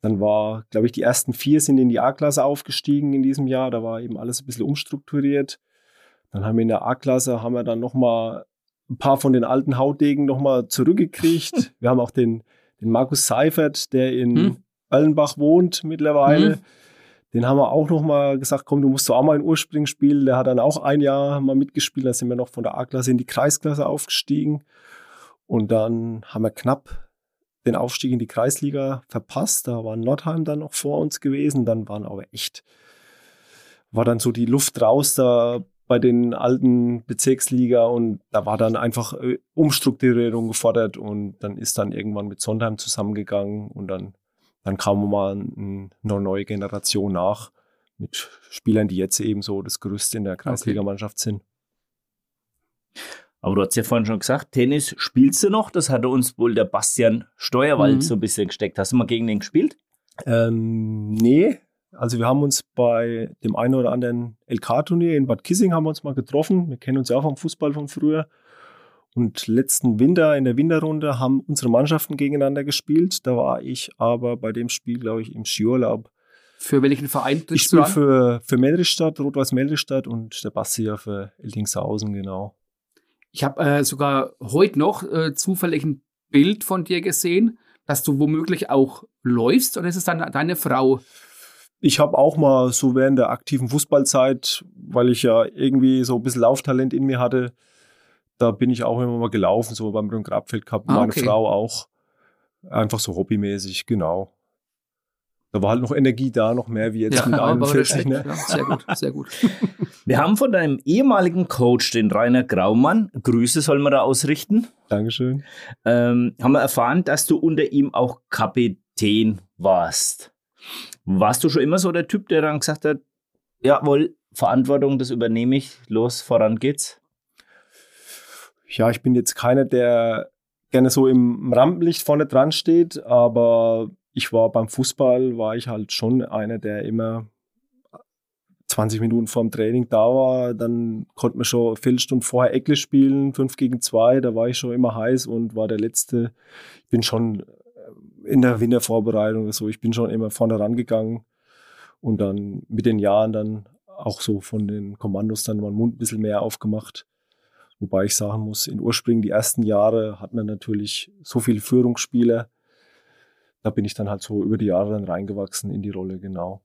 Dann war, glaube ich, die ersten vier sind in die A-Klasse aufgestiegen in diesem Jahr. Da war eben alles ein bisschen umstrukturiert. Dann haben wir in der A-Klasse, haben wir dann nochmal ein paar von den alten Hautdegen nochmal zurückgekriegt. wir haben auch den, den Markus Seifert, der in Hm. Allenbach wohnt mittlerweile. Hm. Den haben wir auch nochmal gesagt, komm, du musst doch auch mal in Ursprung spielen. Der hat dann auch ein Jahr mal mitgespielt. Da sind wir noch von der A-Klasse in die Kreisklasse aufgestiegen. Und dann haben wir knapp den Aufstieg in die Kreisliga verpasst. Da war Nordheim dann noch vor uns gewesen. Dann waren aber echt, war dann so die Luft raus da bei den alten Bezirksliga und da war dann einfach äh, Umstrukturierung gefordert und dann ist dann irgendwann mit Sondheim zusammengegangen und dann, dann kam mal ein, eine neue Generation nach mit Spielern, die jetzt eben so das Gerüst in der Kreisligamannschaft sind. Aber du hast ja vorhin schon gesagt, Tennis spielst du noch? Das hatte uns wohl der Bastian Steuerwald Mhm. so ein bisschen gesteckt. Hast du mal gegen den gespielt? Ähm, nee, also wir haben uns bei dem einen oder anderen LK-Turnier in Bad Kissing haben wir uns mal getroffen. Wir kennen uns ja auch vom Fußball von früher. Und letzten Winter in der Winterrunde haben unsere Mannschaften gegeneinander gespielt. Da war ich aber bei dem Spiel, glaube ich, im Skiurlaub. Für welchen Verein Ich trittst du spiele für, für Meldrichstadt, Rot-Weiß Meldrichstadt und der Basti ja für Eldingshausen, genau. Ich habe äh, sogar heute noch äh, zufällig ein Bild von dir gesehen, dass du womöglich auch läufst oder ist es dann deine Frau? Ich habe auch mal so während der aktiven Fußballzeit, weil ich ja irgendwie so ein bisschen Lauftalent in mir hatte, da bin ich auch immer mal gelaufen, so beim Brünn Grabfeld Cup, Ah, meine okay. Frau auch. Einfach so hobbymäßig, genau. Da war halt noch Energie da, noch mehr wie jetzt mit aber 41. Respekt, Ne? ja, sehr gut, sehr gut. Wir haben von deinem ehemaligen Coach, den Rainer Graumann, Grüße soll man da ausrichten, Dankeschön. ähm, haben wir erfahren, dass du unter ihm auch Kapitän warst. Warst du schon immer so der Typ, der dann gesagt hat, jawohl, Verantwortung, das übernehme ich, los, voran geht's? Ja, ich bin jetzt keiner, der gerne so im Rampenlicht vorne dran steht, aber ich war beim Fußball, war ich halt schon einer, der immer 20 Minuten vorm Training da war. Dann konnte man schon eine Viertelstunde vorher Eckle spielen, 5 gegen 2. Da war ich schon immer heiß und war der Letzte. Ich bin schon in der Wintervorbereitung oder so, ich bin schon immer vorne rangegangen und dann mit den Jahren dann auch so von den Kommandos dann meinen Mund ein bisschen mehr aufgemacht. Wobei ich sagen muss, in Ursprüngen die ersten Jahre hat man natürlich so viele Führungsspieler. Da bin ich dann halt so über die Jahre dann reingewachsen in die Rolle, genau.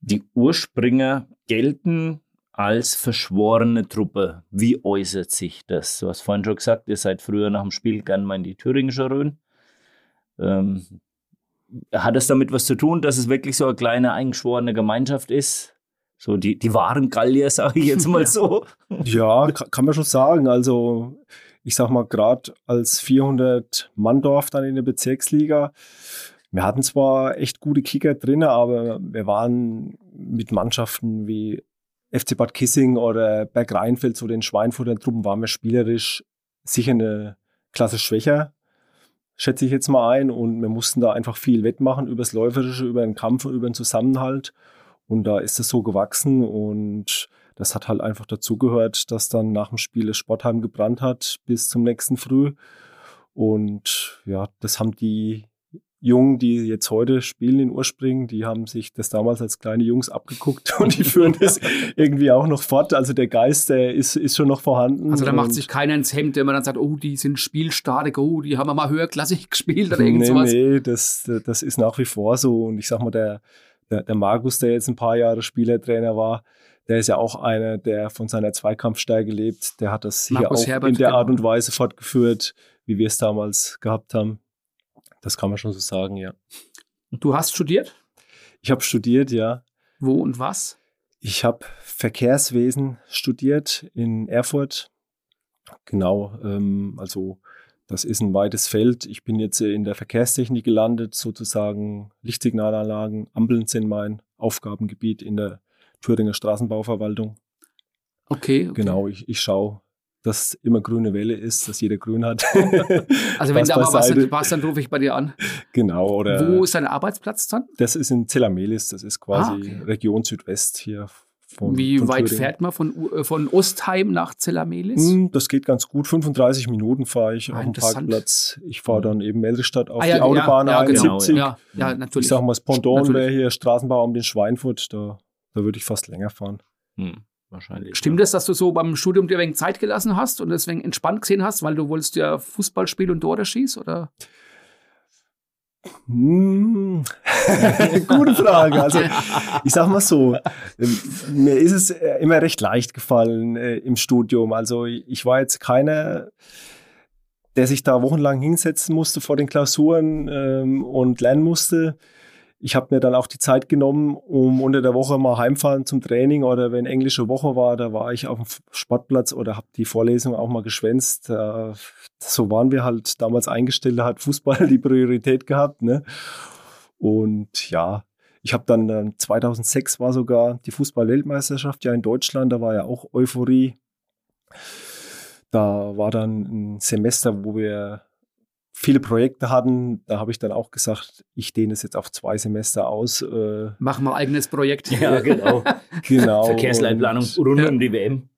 Die Urspringer gelten als verschworene Truppe. Wie äußert sich das? Du hast vorhin schon gesagt, ihr seid früher nach dem Spiel gern mal in die Thüringische Rhön. Ähm, hat es damit was zu tun, dass es wirklich so eine kleine eingeschworene Gemeinschaft ist? So die, die wahren Gallier, sage ich jetzt mal so. Ja, kann, man schon sagen. Also ich sag mal, gerade als 400-Mann-Dorf dann in der Bezirksliga, wir hatten zwar echt gute Kicker drin, aber wir waren mit Mannschaften wie FC Bad Kissing oder Berg Rheinfeld, so den Schweinfurter Truppen, waren wir spielerisch sicher eine Klasse schwächer, schätze ich jetzt mal ein. Und wir mussten da einfach viel wettmachen übers Läuferische, über den Kampf, über den Zusammenhalt. Und da ist es so gewachsen und das hat halt einfach dazugehört, dass dann nach dem Spiel das Sportheim gebrannt hat bis zum nächsten Früh. Und ja, das haben die Jungen, die jetzt heute spielen in Urspringen, die haben sich das damals als kleine Jungs abgeguckt und die führen das irgendwie auch noch fort. Also der Geist, der ist, ist schon noch vorhanden. Also da macht sich keiner ins Hemd, wenn man dann sagt, oh, die sind spielstark, oh, die haben wir mal höherklassig gespielt oder irgend nee, sowas. Nee, das, das ist nach wie vor so. Und ich sag mal, der, der, der Markus, der jetzt ein paar Jahre Spielertrainer war, der ist ja auch einer, der von seiner Zweikampfstärke lebt. Der hat das hier Markus auch Herbert, in der genau. Art und Weise fortgeführt, wie wir es damals gehabt haben. Das kann man schon so sagen, ja. Du hast studiert? Ich habe studiert, ja. Wo und was? Ich habe Verkehrswesen studiert in Erfurt. Genau, ähm, also das ist ein weites Feld. Ich bin jetzt in der Verkehrstechnik gelandet, sozusagen Lichtsignalanlagen, Ampeln sind mein Aufgabengebiet in der Thüringer Straßenbauverwaltung. Okay. okay. Genau, ich, ich schaue, dass immer grüne Welle ist, dass jeder grün hat. Also wenn da mal was passt, dann rufe ich bei dir an. Genau, oder Wo ist dein Arbeitsplatz dann? das ist in Zellamelis, das ist quasi Ah, okay. Region Südwest hier von Wie von weit Thüringen. fährt man von, äh, von Ostheim nach Zellamelis? Hm, Das geht ganz gut. 35 Minuten fahre ich Ah, auf dem. Parkplatz. Ich fahre dann eben Meldestadt auf Ah, ja, die Autobahn ja, ja, genau. 71. Ja, ja, natürlich. Ich sag mal, das Pendant wäre hier Straßenbau um den Schweinfurt. Da, da würde ich fast länger fahren. Hm, wahrscheinlich. Stimmt es, dass du so beim Studium dir ein wenig Zeit gelassen hast und deswegen entspannt gesehen hast, weil du wolltest ja Fußball spielen und Tore schießen? Oder? Hm. Gute Frage. Also ich sag mal so, ähm, mir ist es äh, immer recht leicht gefallen äh, im Studium. Also ich war jetzt keiner, der sich da wochenlang hinsetzen musste vor den Klausuren ähm, und lernen musste. Ich habe mir dann auch die Zeit genommen, um unter der Woche mal heimfahren zum Training oder wenn englische Woche war, da war ich auf dem Sportplatz oder habe die Vorlesung auch mal geschwänzt. Äh, so waren wir halt damals eingestellt, da hat Fußball die Priorität gehabt. Ne? Und ja, ich habe dann äh, 2006 war sogar die Fußball-Weltmeisterschaft ja in Deutschland, da war ja auch Euphorie. Da war dann ein Semester, wo wir viele Projekte hatten. Da habe ich dann auch gesagt, ich dehne es jetzt auf zwei Semester aus. Äh, Mach mal eigenes Projekt. Ja, genau. genau. Verkehrsleitplanung Und- rund Ja. um die WM.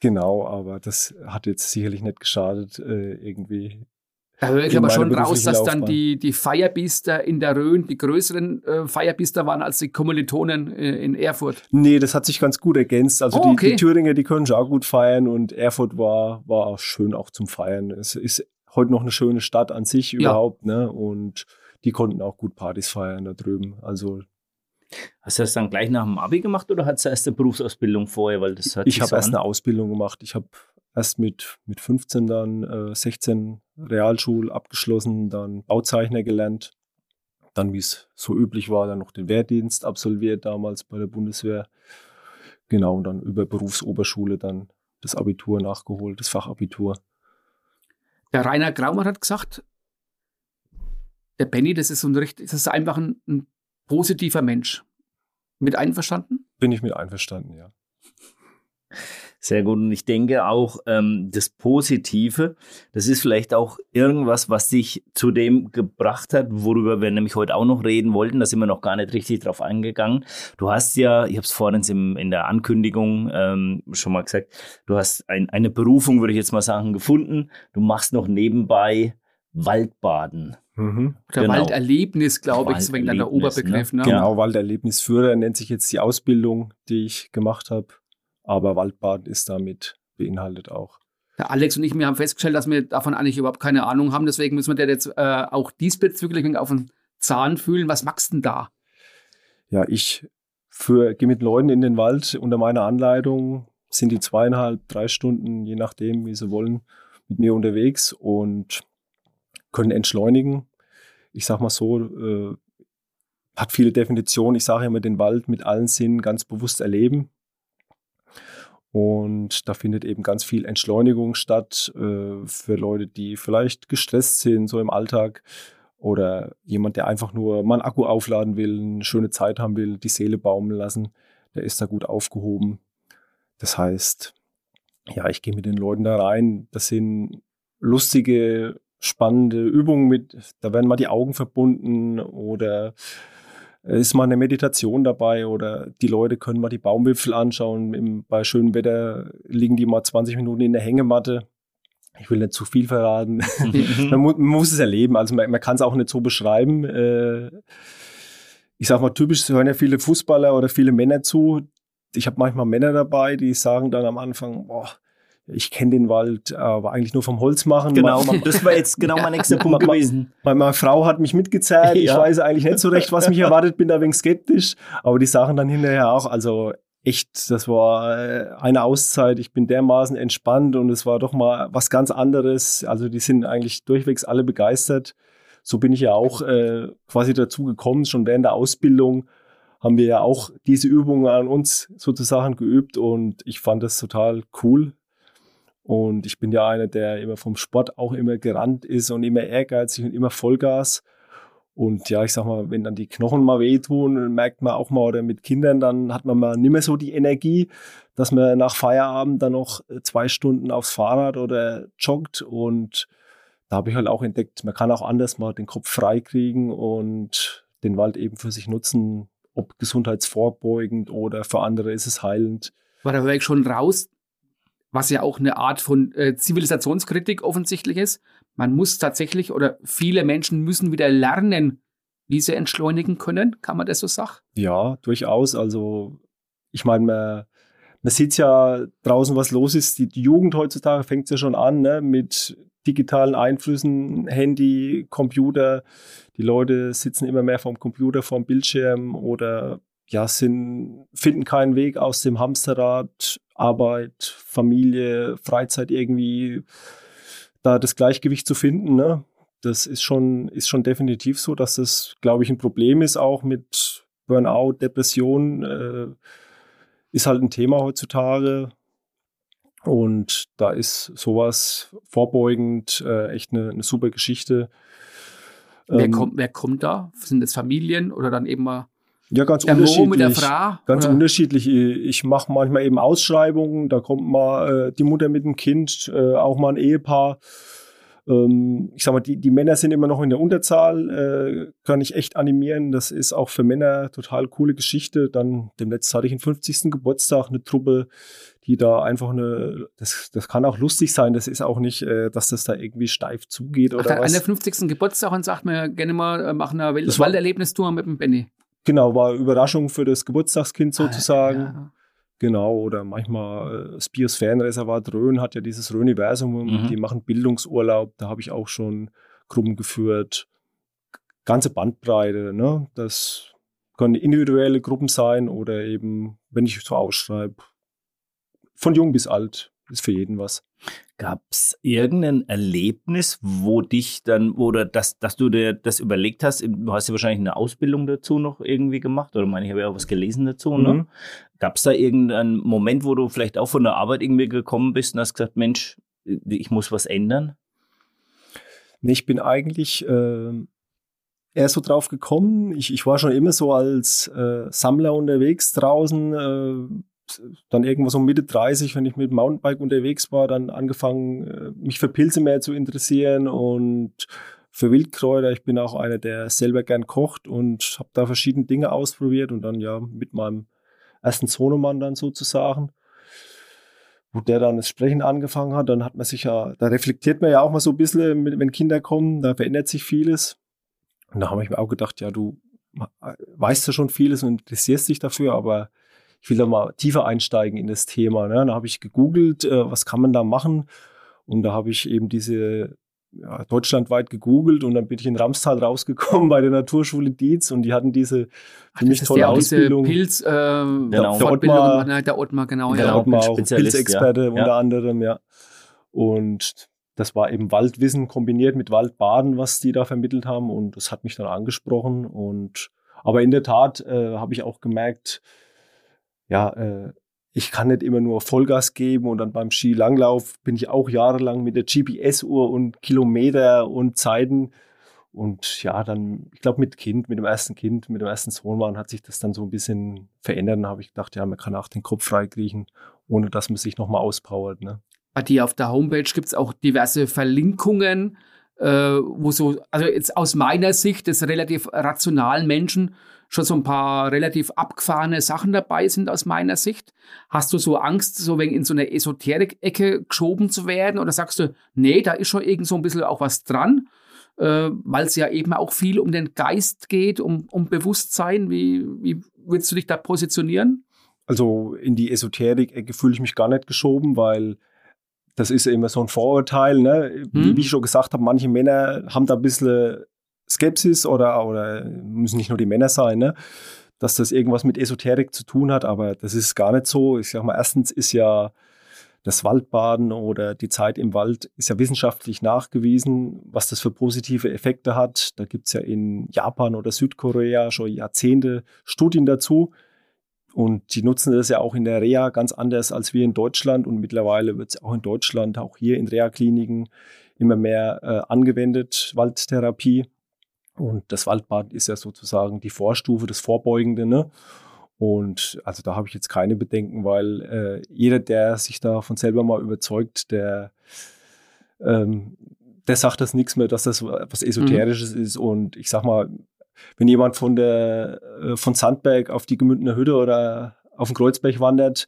Genau, aber das hat jetzt sicherlich nicht geschadet, äh, irgendwie. Da höre ich aber schon raus, dass dann Laufbahn. die, die Firebeaster in der Rhön die größeren äh, Firebeaster waren als die Kommilitonen äh, in Erfurt. Nee, das hat sich ganz gut ergänzt. Also Oh, die, okay. die Thüringer, die können schon auch gut feiern und Erfurt war, war auch schön auch zum Feiern. Es ist heute noch eine schöne Stadt an sich überhaupt, ne? Und die konnten auch gut Partys feiern da drüben. Also Hast du das dann gleich nach dem Abi gemacht oder hast du erst eine Berufsausbildung vorher? Weil das hat ich habe so erst an. eine Ausbildung gemacht. Ich habe erst mit, mit 15 dann äh, 16 Realschul abgeschlossen, dann Bauzeichner gelernt. Dann, wie es so üblich war, dann noch den Wehrdienst absolviert damals bei der Bundeswehr. Genau, und dann über Berufsoberschule dann das Abitur nachgeholt, das Fachabitur. Der Rainer Graumann hat gesagt, der Benny, das ist so ein richtig, das ist einfach ein, ein positiver Mensch. Mit einverstanden? Bin ich mit einverstanden, ja. Sehr gut. Und ich denke auch, ähm, das Positive, das ist vielleicht auch irgendwas, was dich zu dem gebracht hat, worüber wir nämlich heute auch noch reden wollten. Da sind wir noch gar nicht richtig drauf eingegangen. Du hast ja, ich habe es vorhin im, in der Ankündigung ähm, schon mal gesagt, du hast ein, eine Berufung, würde ich jetzt mal sagen, gefunden. Du machst noch nebenbei Waldbaden. Mhm. Oder Genau. Walderlebnis, glaube ich, ist wegen dann der Oberbegriff. Ne? Genau, Walderlebnisführer nennt sich jetzt die Ausbildung, die ich gemacht habe. Aber Waldbaden ist damit beinhaltet auch. Der Alex und ich, wir haben festgestellt, dass wir davon eigentlich überhaupt keine Ahnung haben. Deswegen müssen wir dir jetzt äh, auch diesbezüglich auf den Zahn fühlen. Was machst du denn da? Ja, ich gehe mit Leuten in den Wald unter meiner Anleitung, sind die zweieinhalb, drei Stunden, je nachdem, wie sie wollen, mit mir unterwegs und können entschleunigen. Ich sag mal so, äh, hat viele Definitionen. Ich sage immer, den Wald mit allen Sinnen ganz bewusst erleben. Und da findet eben ganz viel Entschleunigung statt äh, für Leute, die vielleicht gestresst sind, so im Alltag. Oder jemand, der einfach nur mal einen Akku aufladen will, eine schöne Zeit haben will, die Seele baumeln lassen, der ist da gut aufgehoben. Das heißt, ja, ich gehe mit den Leuten da rein. Das sind lustige, spannende Übungen mit, da werden mal die Augen verbunden oder ist mal eine Meditation dabei oder die Leute können mal die Baumwipfel anschauen. Im, bei schönem Wetter liegen die mal 20 Minuten in der Hängematte. Ich will nicht zu viel verraten. man, mu man, muss es erleben. Also man, man kann es auch nicht so beschreiben. Äh, ich sag mal, typisch hören ja viele Fußballer oder viele Männer zu. Ich habe manchmal Männer dabei, die sagen dann am Anfang, boah, ich kenne den Wald, aber eigentlich nur vom Holz machen. Genau, das war jetzt genau mein nächster Punkt gewesen. Meine, meine Frau hat mich mitgezerrt. Ja. Ich weiß eigentlich nicht so recht, was mich erwartet, bin da wegen skeptisch. Aber die Sachen dann hinterher auch, also echt, das war äh, eine Auszeit. Ich bin dermaßen entspannt und es war doch mal was ganz anderes. Also die sind eigentlich durchwegs alle begeistert. So bin ich ja auch äh, quasi dazu gekommen, schon während der Ausbildung haben wir ja auch diese Übungen an uns sozusagen geübt und ich fand das total cool. Und ich bin ja einer, der immer vom Sport auch immer gerannt ist und immer ehrgeizig und immer Vollgas. Und ja, ich sag mal, wenn dann die Knochen mal wehtun, merkt man auch mal, oder mit Kindern, dann hat man mal nicht mehr so die Energie, dass man nach Feierabend dann noch zwei Stunden aufs Fahrrad oder joggt. Und da habe ich halt auch entdeckt, man kann auch anders mal den Kopf frei kriegen und den Wald eben für sich nutzen, ob gesundheitsvorbeugend oder für andere ist es heilend. War der Weg schon raus, was ja auch eine Art von äh, Zivilisationskritik offensichtlich ist. Man muss tatsächlich oder viele Menschen müssen wieder lernen, wie sie entschleunigen können. Kann man das so sagen? Ja, durchaus. Also ich meine, man, man sieht ja draußen, was los ist. Die, Jugend heutzutage fängt ja schon an ne? mit digitalen Einflüssen, Handy, Computer. Die Leute sitzen immer mehr vom Computer, vom Bildschirm oder ja, sind, finden keinen Weg aus dem Hamsterrad, Arbeit, Familie, Freizeit irgendwie da das Gleichgewicht zu finden. Ne? Das ist schon, ist schon definitiv so, dass das, glaube ich, ein Problem ist, auch mit Burnout, Depression. Äh, ist halt ein Thema heutzutage. Und da ist sowas vorbeugend äh, echt eine, eine super Geschichte. Wer, ähm, kommt, wer kommt da? Sind das Familien oder dann eben mal ja, ganz der unterschiedlich. mit der Frau? Ganz oder? unterschiedlich. Ich mache manchmal eben Ausschreibungen, da kommt mal äh, die Mutter mit dem Kind, äh, auch mal ein Ehepaar. Ähm, ich sag mal, die, die Männer sind immer noch in der Unterzahl, äh, kann ich echt animieren. Das ist auch für Männer total coole Geschichte. Dann demnächst hatte ich den 50. Geburtstag, eine Truppe, die da einfach eine, das, das kann auch lustig sein, das ist auch nicht, äh, dass das da irgendwie steif zugeht oder Ach, was. An der 50. Geburtstag und sagt mir gerne mal, äh, machen eine Walderlebnistour mit dem Benny. Genau, war Überraschung für das Geburtstagskind ah, sozusagen. Ja. Genau, oder manchmal äh, das Biosphärenreservat Rhön hat ja dieses Rhöniversum, mhm. die machen Bildungsurlaub, da habe ich auch schon Gruppen geführt. Ganze Bandbreite, ne? Das können individuelle Gruppen sein oder eben, wenn ich so ausschreibe, von jung bis alt, ist für jeden was. Gab es irgendein Erlebnis, wo dich dann, oder dass, dass du dir das überlegt hast, du hast ja wahrscheinlich eine Ausbildung dazu noch irgendwie gemacht, oder meine, ich habe ja auch was gelesen dazu, ne? Mhm. Gab es da irgendeinen Moment, wo du vielleicht auch von der Arbeit irgendwie gekommen bist und hast gesagt, Mensch, ich muss was ändern? Nee, ich bin eigentlich äh, eher so drauf gekommen. Ich, ich war schon immer so als äh, Sammler unterwegs draußen, äh, dann irgendwo so Mitte 30, wenn ich mit Mountainbike unterwegs war, dann angefangen, äh, mich für Pilze mehr zu interessieren und für Wildkräuter. Ich bin auch einer, der selber gern kocht und habe da verschiedene Dinge ausprobiert und dann ja mit meinem ersten Sohnemann dann sozusagen, wo der dann das Sprechen angefangen hat, dann hat man sich ja, da reflektiert man ja auch mal so ein bisschen, wenn Kinder kommen, da verändert sich vieles. Und da habe ich mir auch gedacht, ja, du weißt ja schon vieles und interessierst dich dafür, aber ich will da mal tiefer einsteigen in das Thema. Ne? Da habe ich gegoogelt, äh, was kann man da machen? Und da habe ich eben diese ja, deutschlandweit gegoogelt und dann bin ich in Ramstal rausgekommen bei der Naturschule Dietz und die hatten diese für mich tolle der Ausbildung. Pilz, äh, genau. der, Ottmar, der Ottmar, genau. Der ja. Ottmar, auch Pilzexperte ja. unter anderem, ja. Und das war eben Waldwissen kombiniert mit Waldbaden, was die da vermittelt haben und das hat mich dann angesprochen und Aber in der Tat äh, habe ich auch gemerkt, ja, äh, ich kann nicht immer nur Vollgas geben und dann beim Skilanglauf bin ich auch jahrelang mit der GPS-Uhr und Kilometer und Zeiten. Und ja, dann, ich glaube, mit Kind, mit dem ersten Kind, mit dem ersten Sohn hat sich das dann so ein bisschen verändert. Dann habe ich gedacht, ja, man kann auch den Kopf freikriechen, ohne dass man sich nochmal auspowert. Ne? Bei dir auf der Homepage gibt es auch diverse Verlinkungen, äh, wo so, also jetzt aus meiner Sicht des relativ rationalen Menschen schon so ein paar relativ abgefahrene Sachen dabei sind aus meiner Sicht. Hast du so Angst, so wegen in so eine Esoterik-Ecke geschoben zu werden? Oder sagst du, nee, da ist schon irgend so ein bisschen auch was dran? Äh, Weil es ja eben auch viel um den Geist geht, um, um Bewusstsein. Wie, wie willst du dich da positionieren? Also in die Esoterik-Ecke fühle ich mich gar nicht geschoben, weil das ist ja immer so ein Vorurteil. Ne? Hm. Wie ich schon gesagt habe, manche Männer haben da ein bisschen Skepsis oder, oder müssen nicht nur die Männer sein, ne? dass das irgendwas mit Esoterik zu tun hat, aber das ist gar nicht so. Ich sag mal, erstens ist ja das Waldbaden oder die Zeit im Wald ist ja wissenschaftlich nachgewiesen, was das für positive Effekte hat. Da gibt's ja in Japan oder Südkorea schon Jahrzehnte Studien dazu. Und die nutzen das ja auch in der Reha ganz anders als wir in Deutschland. Und mittlerweile wird es auch in Deutschland, auch hier in Reha-Kliniken, immer mehr äh, angewendet, Waldtherapie. Und das Waldbad ist ja sozusagen die Vorstufe, das Vorbeugende. Ne? Und also da habe ich jetzt keine Bedenken, weil äh, jeder, der sich da von selber mal überzeugt, der, ähm, der sagt das nichts mehr, dass das was Esoterisches mhm. ist. Und ich sag mal, wenn jemand von der äh, von Sandberg auf die Gemündner Hütte oder auf den Kreuzberg wandert,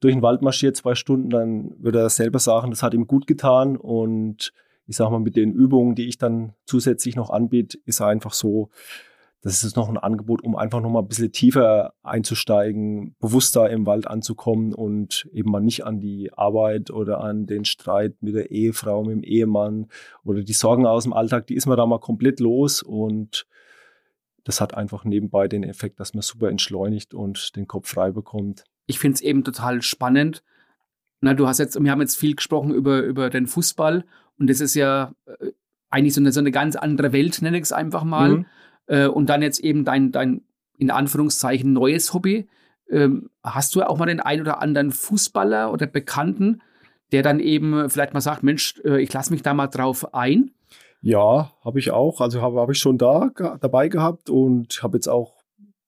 durch den Wald marschiert zwei Stunden, dann würde er selber sagen, das hat ihm gut getan und ich sag mal, mit den Übungen, die ich dann zusätzlich noch anbiete, ist einfach so, das ist noch ein Angebot, um einfach noch mal ein bisschen tiefer einzusteigen, bewusster im Wald anzukommen und eben mal nicht an die Arbeit oder an den Streit mit der Ehefrau, mit dem Ehemann oder die Sorgen aus dem Alltag, die ist man da mal komplett los und das hat einfach nebenbei den Effekt, dass man super entschleunigt und den Kopf frei bekommt. Ich finde es eben total spannend. Na, du hast jetzt, wir haben jetzt viel gesprochen über, über den Fußball und das ist ja äh, eigentlich so eine, so eine ganz andere Welt, nenne ich es einfach mal. Mhm. Äh, und dann jetzt eben dein, dein, in Anführungszeichen, neues Hobby. Ähm, hast du auch mal den einen oder anderen Fußballer oder Bekannten, der dann eben vielleicht mal sagt, Mensch, äh, ich lasse mich da mal drauf ein? Ja, habe ich auch. Also habe hab ich schon da dabei gehabt und habe jetzt auch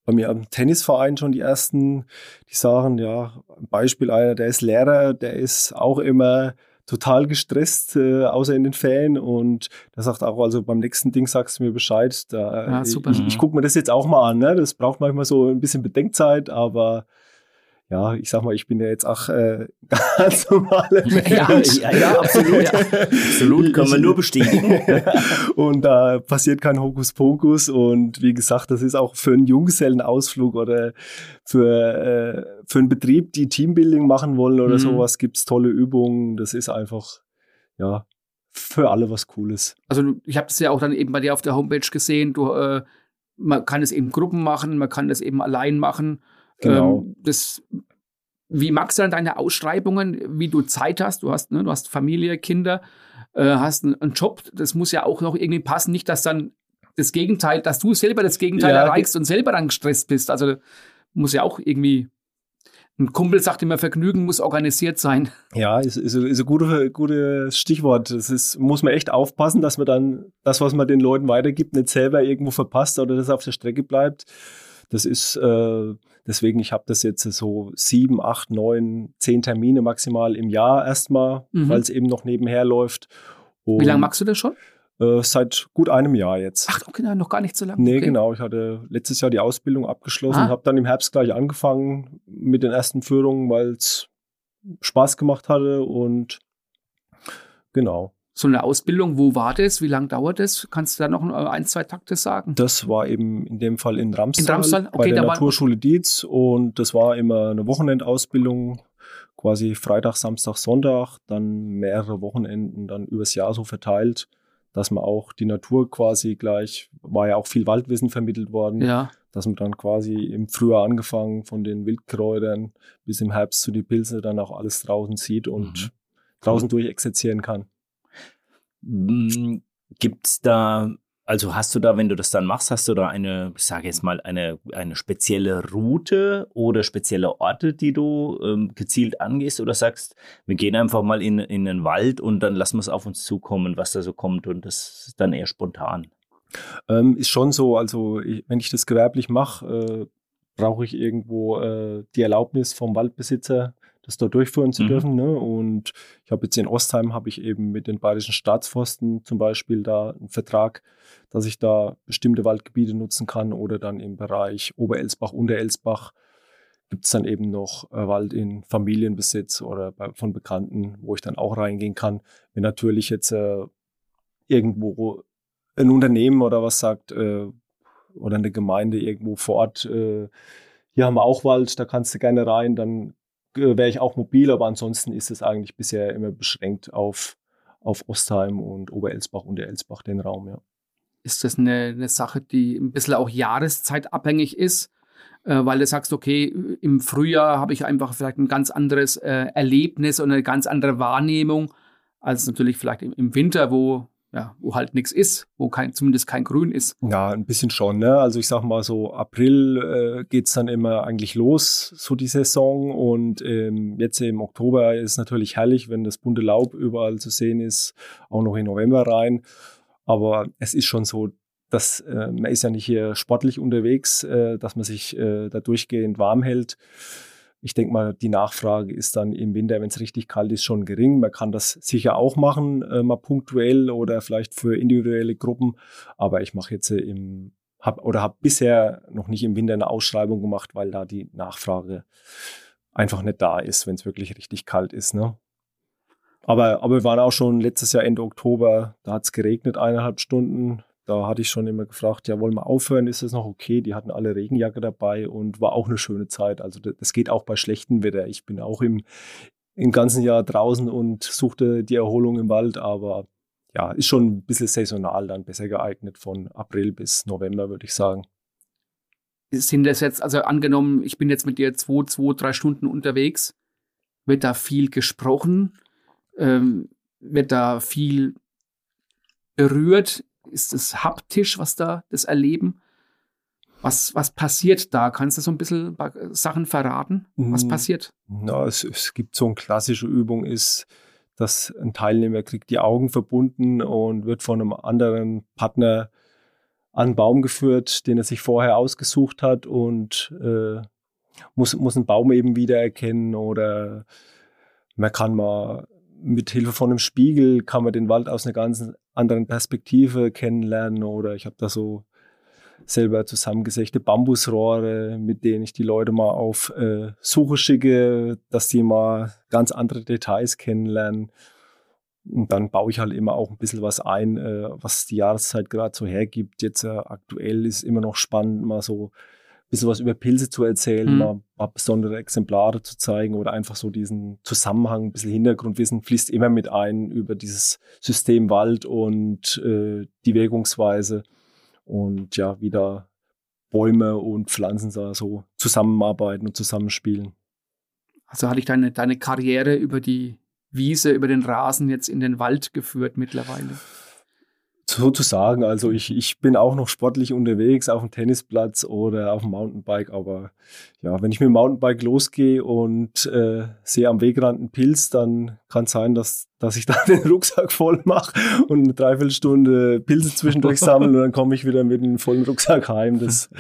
bei mir am Tennisverein schon die ersten, die sagen, ja, Beispiel einer, der ist Lehrer, der ist auch immer total gestresst, äh, außer in den Ferien. Und da sagt auch, also beim nächsten Ding sagst du mir Bescheid. Da, ja, super. Ich, ich gucke mir das jetzt auch mal an. Ne? Das braucht manchmal so ein bisschen Bedenkzeit, aber ja, ich sag mal, ich bin ja jetzt auch äh, ganz normale Mensch. Ja, ja, ja absolut. Ja. absolut, kann man nur bestätigen. und da äh, passiert kein Hokuspokus. Und wie gesagt, das ist auch für einen Junggesellenausflug oder für, äh, für einen Betrieb, die Teambuilding machen wollen oder mhm. sowas, gibt's tolle Übungen. Das ist einfach, ja, für alle was Cooles. Also ich habe das ja auch dann eben bei dir auf der Homepage gesehen. Du, äh, man kann es eben Gruppen machen, man kann das eben allein machen. Genau. Ähm, das, wie magst du dann deine Ausschreibungen, wie du Zeit hast? Du hast, ne, du hast Familie, Kinder, äh, hast einen, einen, Job. Das muss ja auch noch irgendwie passen. Nicht, dass dann das Gegenteil, dass du selber das Gegenteil ja, erreichst und selber dann gestresst bist. Also muss ja auch irgendwie ein Kumpel sagt immer, Vergnügen muss organisiert sein. Ja, ist, ist, ist ein gutes gute Stichwort. Das ist, muss man echt aufpassen, dass man dann das, was man den Leuten weitergibt, nicht selber irgendwo verpasst oder das auf der Strecke bleibt. Das ist äh, deswegen, ich habe das jetzt so sieben, acht, neun, zehn Termine maximal im Jahr erstmal, mhm. weil es eben noch nebenher läuft. Und Wie lange machst du das schon? Äh, seit gut einem Jahr jetzt. Ach, okay, noch gar nicht so lange. Nee, okay. genau. Ich hatte letztes Jahr die Ausbildung abgeschlossen, ah. habe dann im Herbst gleich angefangen mit den ersten Führungen, weil es Spaß gemacht hatte und genau so eine Ausbildung, wo war das? Wie lange dauert das? Kannst du da noch ein, zwei Takte sagen? Das war eben in dem Fall in Ramstal, in Ramstal? Okay, bei der Naturschule Dietz und das war immer eine Wochenendausbildung, quasi Freitag, Samstag, Sonntag, dann mehrere Wochenenden dann übers Jahr so verteilt, dass man auch die Natur quasi gleich, war ja auch viel Waldwissen vermittelt worden, ja. dass man dann quasi im Frühjahr angefangen von den Wildkräutern bis im Herbst zu die Pilze dann auch alles draußen sieht und mhm. draußen durchexerzieren kann. Hm, Gibt es da Also hast du da, wenn du das dann machst, hast du da eine, ich sage jetzt mal, eine, eine spezielle Route oder spezielle Orte, die du ähm, gezielt angehst oder sagst, wir gehen einfach mal in, in den Wald und dann lassen wir es auf uns zukommen, was da so kommt und das ist dann eher spontan? Ähm, ist schon so, also ich, wenn ich das gewerblich mache, äh, brauche ich irgendwo äh, die Erlaubnis vom Waldbesitzer, das dort durchführen zu mhm. dürfen. Ne? Und ich habe jetzt in Ostheim habe ich eben mit den bayerischen Staatsforsten zum Beispiel da einen Vertrag, dass ich da bestimmte Waldgebiete nutzen kann oder dann im Bereich Oberelsbach, Unterelsbach gibt es dann eben noch äh, Wald in Familienbesitz oder bei, von Bekannten, wo ich dann auch reingehen kann. Wenn natürlich jetzt äh, irgendwo ein Unternehmen oder was sagt äh, oder eine Gemeinde irgendwo vor Ort, äh, hier haben wir auch Wald, da kannst du gerne rein, dann wäre ich auch mobil, aber ansonsten ist es eigentlich bisher immer beschränkt auf, auf Ostheim und Oberelsbach und der Elsbach den Raum, ja. Ist das eine, eine Sache, die ein bisschen auch jahreszeitabhängig ist? Äh, weil du sagst, okay, im Frühjahr habe ich einfach vielleicht ein ganz anderes äh, Erlebnis und eine ganz andere Wahrnehmung als natürlich vielleicht im, im Winter, wo ja, wo halt nichts ist, wo kein, zumindest kein Grün ist. Ja, ein bisschen schon. Ne? Also ich sag mal so, April äh, geht es dann immer eigentlich los, so die Saison. Und ähm, jetzt im Oktober ist natürlich herrlich, wenn das bunte Laub überall zu sehen ist, auch noch in November rein. Aber es ist schon so, dass äh, man ist ja nicht hier sportlich unterwegs, äh, dass man sich äh, da durchgehend warm hält ich denke mal, die Nachfrage ist dann im Winter, wenn es richtig kalt ist, schon gering. Man kann das sicher auch machen, äh, mal punktuell oder vielleicht für individuelle Gruppen. Aber ich mache jetzt im hab oder habe bisher noch nicht im Winter eine Ausschreibung gemacht, weil da die Nachfrage einfach nicht da ist, wenn es wirklich richtig kalt ist. Ne? Aber, aber wir waren auch schon letztes Jahr Ende Oktober, da hat es geregnet eineinhalb Stunden. Da hatte ich schon immer gefragt, ja, wollen wir aufhören? Ist es noch okay? Die hatten alle Regenjacke dabei und war auch eine schöne Zeit. Also das geht auch bei schlechtem Wetter. Ich bin auch im, im ganzen Jahr draußen und suchte die Erholung im Wald, aber ja, ist schon ein bisschen saisonal dann besser geeignet von April bis November, würde ich sagen. Sind das jetzt, also angenommen, ich bin jetzt mit dir zwei, zwei, drei Stunden unterwegs, wird da viel gesprochen? Ähm, wird da viel berührt ist es haptisch, was da das Erleben? Was, was passiert da? Kannst du so ein bisschen Sachen verraten? Was hm, passiert? Na, es, es gibt so eine klassische Übung, ist, dass ein Teilnehmer kriegt die Augen verbunden und wird von einem anderen Partner an einen Baum geführt, den er sich vorher ausgesucht hat und äh, muss, muss einen Baum eben wiedererkennen oder man kann mal mit Hilfe von einem Spiegel kann man den Wald aus einer ganz anderen Perspektive kennenlernen oder ich habe da so selber zusammengesägte Bambusrohre, mit denen ich die Leute mal auf äh, Suche schicke, dass die mal ganz andere Details kennenlernen. Und dann baue ich halt immer auch ein bisschen was ein, äh, was die Jahreszeit gerade so hergibt. Jetzt äh, aktuell ist immer noch spannend, mal so bisschen was über Pilze zu erzählen, mhm. mal ein paar besondere Exemplare zu zeigen oder einfach so diesen Zusammenhang, ein bisschen Hintergrundwissen fließt immer mit ein über dieses System Wald und äh, die Wirkungsweise und ja, wie da Bäume und Pflanzen da so zusammenarbeiten und zusammenspielen. Also hatte ich deine, deine Karriere über die Wiese, über den Rasen jetzt in den Wald geführt mittlerweile? Sozusagen, also ich, ich bin auch noch sportlich unterwegs auf dem Tennisplatz oder auf dem Mountainbike, aber ja, wenn ich mit dem Mountainbike losgehe und äh, sehe am Wegrand einen Pilz, dann kann es sein, dass, dass ich dann den Rucksack voll mache und eine Dreiviertelstunde Pilze zwischendurch sammle und dann komme ich wieder mit einem vollen Rucksack heim. Das,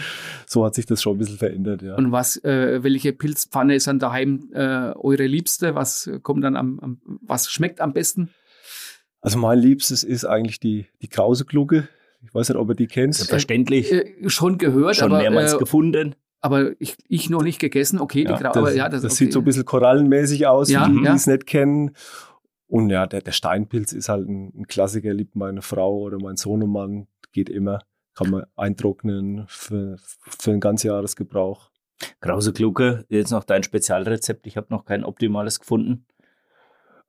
so hat sich das schon ein bisschen verändert, ja. Und was, äh, welche Pilzpfanne ist dann daheim äh, eure Liebste? Was kommt dann am, am, was schmeckt am besten? Also mein Liebstes ist eigentlich die, die Krause-Glucke. Ich weiß nicht, ob ihr die kennst. Verständlich. Äh, schon gehört, schon aber, mehrmals äh, gefunden. Aber ich, ich noch nicht gegessen. Okay, ja, die Krause. Das, aber ja, das, das okay. sieht so ein bisschen korallenmäßig aus, ja, für die, ja. die es nicht kennen. Und ja, der, der Steinpilz ist halt ein, ein Klassiker, liebt meine Frau oder mein Sohnemann. Geht immer. Kann man eintrocknen für, für einen Ganzjahresgebrauch. Krause Glucke, jetzt noch dein Spezialrezept. Ich habe noch kein optimales gefunden.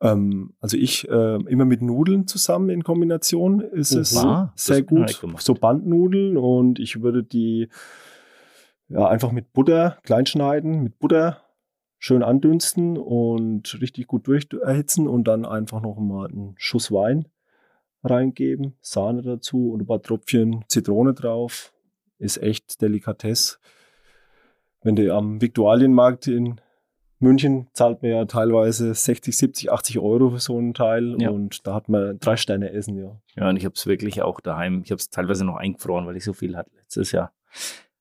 Ähm, also ich äh, immer mit Nudeln zusammen in Kombination ist es Oha, sehr ich noch gut. So Bandnudeln und ich würde die ja einfach mit Butter klein schneiden, mit Butter schön andünsten und richtig gut durcherhitzen und dann einfach noch mal einen Schuss Wein reingeben, Sahne dazu und ein paar Tröpfchen Zitrone drauf. Ist echt Delikatesse. Wenn du am Viktualienmarkt in München zahlt man ja teilweise 60, 70, 80 Euro für so einen Teil Ja. und da hat man drei Sterne Essen, ja. Ja, und ich habe es wirklich auch daheim. Ich habe es teilweise noch eingefroren, weil ich so viel hatte letztes Jahr.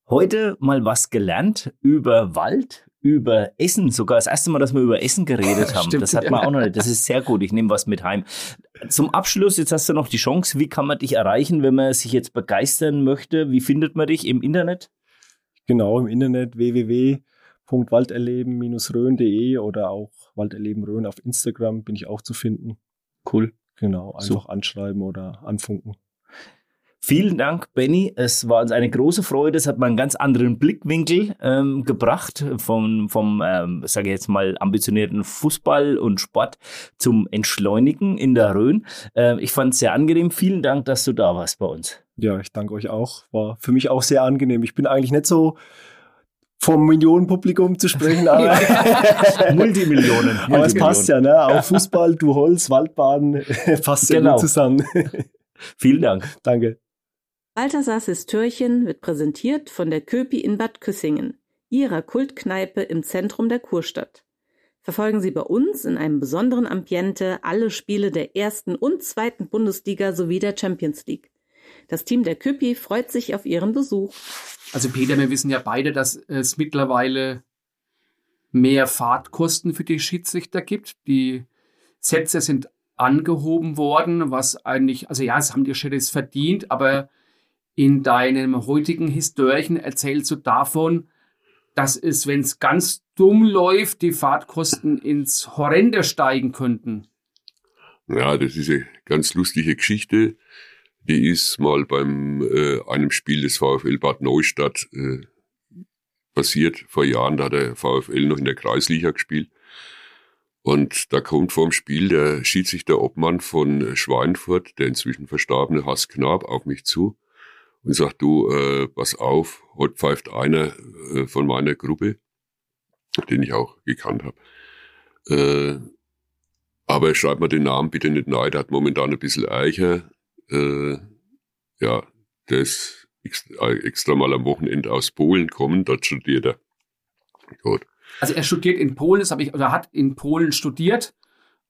Heute mal was gelernt über Wald, über Essen. Sogar das erste Mal, dass wir über Essen geredet haben. Stimmt, das hat man auch noch nicht. Das ist sehr gut. Ich nehme was mit heim. Zum Abschluss, jetzt hast du noch die Chance. Wie kann man dich erreichen, wenn man sich jetzt begeistern möchte? Wie findet man dich im Internet? Genau, im Internet www.walderleben-rhön.de oder auch Walderleben Rhön auf Instagram bin ich auch zu finden. Cool. Genau, einfach Super. anschreiben oder anfunken. Vielen Dank, Benny. Es war uns eine große Freude. Es hat mal einen ganz anderen Blickwinkel ähm, gebracht vom, vom ähm, sage ich jetzt mal, ambitionierten Fußball und Sport zum Entschleunigen in der Rhön. Ähm, ich fand es sehr angenehm. Vielen Dank, dass du da warst bei uns. Ja, ich danke euch auch. War für mich auch sehr angenehm. Ich bin eigentlich nicht so vom Millionenpublikum zu sprechen, aber, Multimillionen. aber es passt ja, ne? Auch Fußball, du Holz, Waldbaden, passt Genau. gut zusammen. Vielen Dank. danke. Balthasars Histörchen wird präsentiert von der Köpi in Bad Küssingen, ihrer Kultkneipe im Zentrum der Kurstadt. Verfolgen Sie bei uns in einem besonderen Ambiente alle Spiele der ersten und zweiten Bundesliga sowie der Champions League. Das Team der Köpi freut sich auf Ihren Besuch. Also Peter, wir wissen ja beide, dass es mittlerweile mehr Fahrtkosten für die Schiedsrichter gibt. Die Sätze sind angehoben worden, was eigentlich, also ja, es haben die Schiri verdient, aber in deinem heutigen Histörchen erzählst du davon, dass es, wenn es ganz dumm läuft, die Fahrtkosten ins Horrende steigen könnten. Ja, das ist eine ganz lustige Geschichte. Die ist mal beim äh, einem Spiel des VfL Bad Neustadt äh, passiert vor Jahren. Da hat der VfL noch in der Kreisliga gespielt. Und da kommt vorm Spiel der Schiedsrichter Obmann von Schweinfurt, der inzwischen verstorbene Hass Knab, auf mich zu und sagt, du, äh, pass auf, heute pfeift einer äh, von meiner Gruppe, den ich auch gekannt habe. Äh, aber schreib mal den Namen bitte nicht rein, der hat momentan ein bisschen Eicher. Äh, ja, der ist extra, extra mal am Wochenende aus Polen kommen, dort studiert er. Gut. Also er studiert in Polen, das habe ich, oder hat in Polen studiert,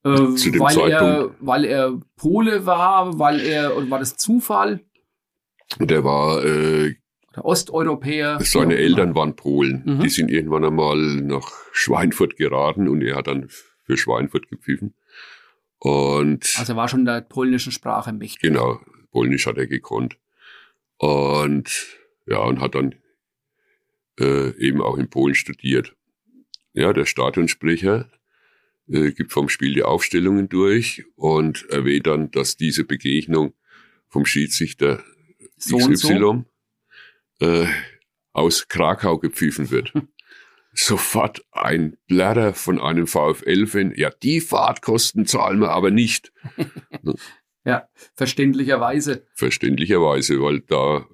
äh, Zu dem weil, er, Zeitpunkt. weil er Pole war, weil er, oder war das Zufall? Der war, äh, Oder Osteuropäer? seine auch Eltern waren Polen. Mhm. Die sind irgendwann einmal nach Schweinfurt geraten und er hat dann für Schweinfurt gepfiffen. Und Also er war schon der polnischen Sprache mächtig. Genau, Polnisch hat er gekonnt. Und ja, und hat dann äh, eben auch in Polen studiert. Ja, der Stadionsprecher äh, gibt vom Spiel die Aufstellungen durch und erwähnt dann, dass diese Begegnung vom Schiedsrichter So und so. XY Äh, aus Krakau gepfiffen wird. Sofort ein Blätter von einem VfL-Fan, ja, die Fahrtkosten zahlen wir aber nicht. Ja, verständlicherweise. verständlicherweise, weil da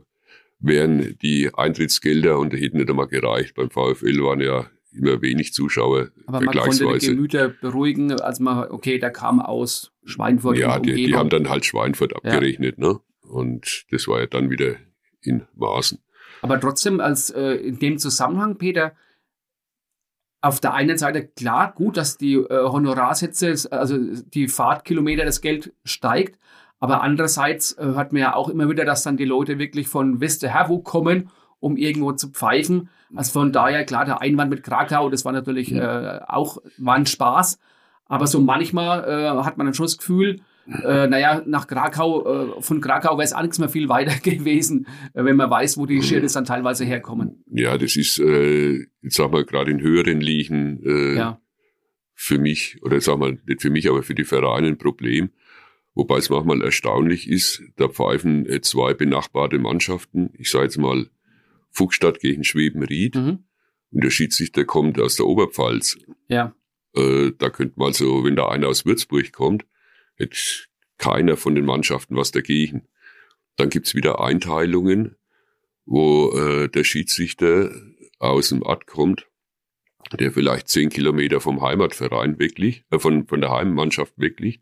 wären die Eintrittsgelder und da hätten nicht einmal gereicht. Beim VfL waren ja immer wenig Zuschauer Aber man konnte die. Gemüter beruhigen, als man, okay, der kam aus Schweinfurt. Ja, die, die haben dann halt Schweinfurt abgerechnet, ne? Und das war ja dann wieder in Maßen. Aber trotzdem, als äh, in dem Zusammenhang, Peter, auf der einen Seite klar, gut, dass die äh, Honorarsätze, also die Fahrtkilometer, das Geld steigt, aber andererseits äh, hört man ja auch immer wieder, dass dann die Leute wirklich von Westerherwo kommen, um irgendwo zu pfeifen. Also von daher, klar, der Einwand mit Krakau, das war natürlich äh, auch, war ein Spaß. Aber so manchmal äh, hat man dann schon das Gefühl, äh, naja, nach Krakau, äh, von Krakau wäre es auch nichts mehr viel weiter gewesen, äh, wenn man weiß, wo die Schirres dann teilweise herkommen. Ja, das ist, äh, jetzt sag mal, gerade in höheren Ligen äh, Ja. für mich, oder sag mal, nicht für mich, aber für die Vereine ein Problem. Wobei es manchmal erstaunlich ist, da pfeifen äh, zwei benachbarte Mannschaften, ich sage jetzt mal Fuchsstadt gegen Schwebenried, Mhm. und der Schiedsrichter kommt aus der Oberpfalz. Ja. Äh, da könnte man so, wenn da einer aus Würzburg kommt, hätte keiner von den Mannschaften was dagegen. Dann gibt's wieder Einteilungen, wo äh, der Schiedsrichter aus dem Ort kommt, der vielleicht zehn Kilometer vom Heimatverein wirklich, äh, von, von der Heimmannschaft wirklich.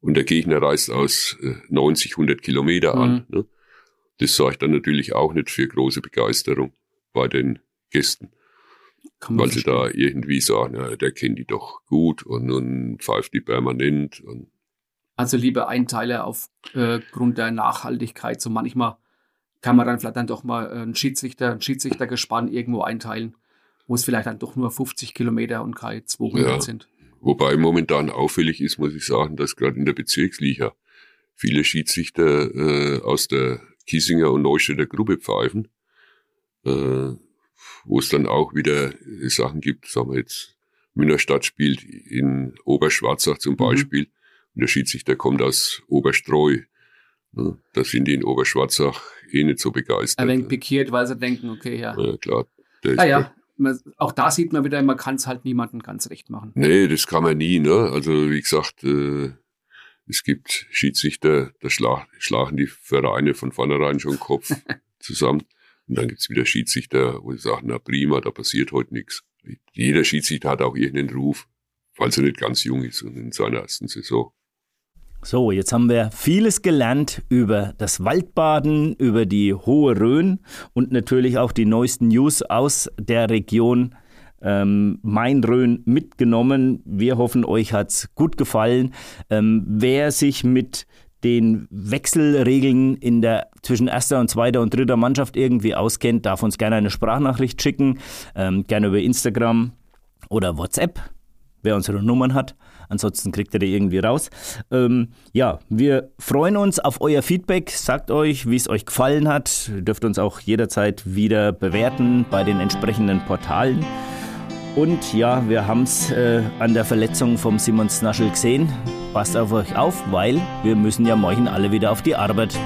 und der Gegner reist aus äh, 90, 100 Kilometer an. Mhm. Ne? Das sorgt dann natürlich auch nicht für große Begeisterung bei den Gästen, weil sie verstehen. da irgendwie sagen, ja, der kennt die doch gut und nun pfeift die permanent. Und Also lieber Einteiler aufgrund der Nachhaltigkeit. So manchmal kann man dann vielleicht dann doch mal einen Schiedsrichter, ein Schiedsrichtergespann irgendwo einteilen, wo es vielleicht dann doch nur 50 Kilometer und keine 200 Ja. sind. Wobei momentan auffällig ist, muss ich sagen, dass gerade in der Bezirksliga viele Schiedsrichter äh, aus der Kiesinger und Neustädter Gruppe pfeifen, äh, wo es dann auch wieder äh, Sachen gibt, sagen wir jetzt, Münnerstadt spielt in Oberschwarzach zum Beispiel und der Schiedsrichter kommt aus Oberstreu. Ne? Da sind die in Oberschwarzach eh nicht so begeistert. Ein wenig pikiert, weil sie denken, okay, ja. ja, klar. Ist Ja, ja. Man, auch da sieht man wieder, man kann es halt niemandem ganz recht machen. Nee, das kann man nie, ne? Also wie gesagt, äh, es gibt Schiedsrichter, da schlag, schlagen die Vereine von vornherein schon den Kopf zusammen. Und dann gibt's wieder Schiedsrichter, wo sie sagen, na prima, da passiert heute nichts. Jeder Schiedsrichter hat auch irgendeinen Ruf, falls er nicht ganz jung ist und in seiner ersten Saison. So, jetzt haben wir vieles gelernt über das Waldbaden, über die Hohe Rhön und natürlich auch die neuesten News aus der Region ähm, Main-Rhön mitgenommen. Wir hoffen, euch hat's gut gefallen. Ähm, wer sich mit den Wechselregeln in der zwischen erster und zweiter und dritter Mannschaft irgendwie auskennt, darf uns gerne eine Sprachnachricht schicken, ähm, gerne über Instagram oder WhatsApp, wer unsere Nummern hat. Ansonsten kriegt ihr die irgendwie raus. Ähm, ja, wir freuen uns auf euer Feedback. Sagt euch, wie es euch gefallen hat. Ihr dürft uns auch jederzeit wieder bewerten bei den entsprechenden Portalen. Und ja, wir haben es äh, an der Verletzung vom Simon Snaschel gesehen. Passt auf euch auf, weil wir müssen ja morgen alle wieder auf die Arbeit.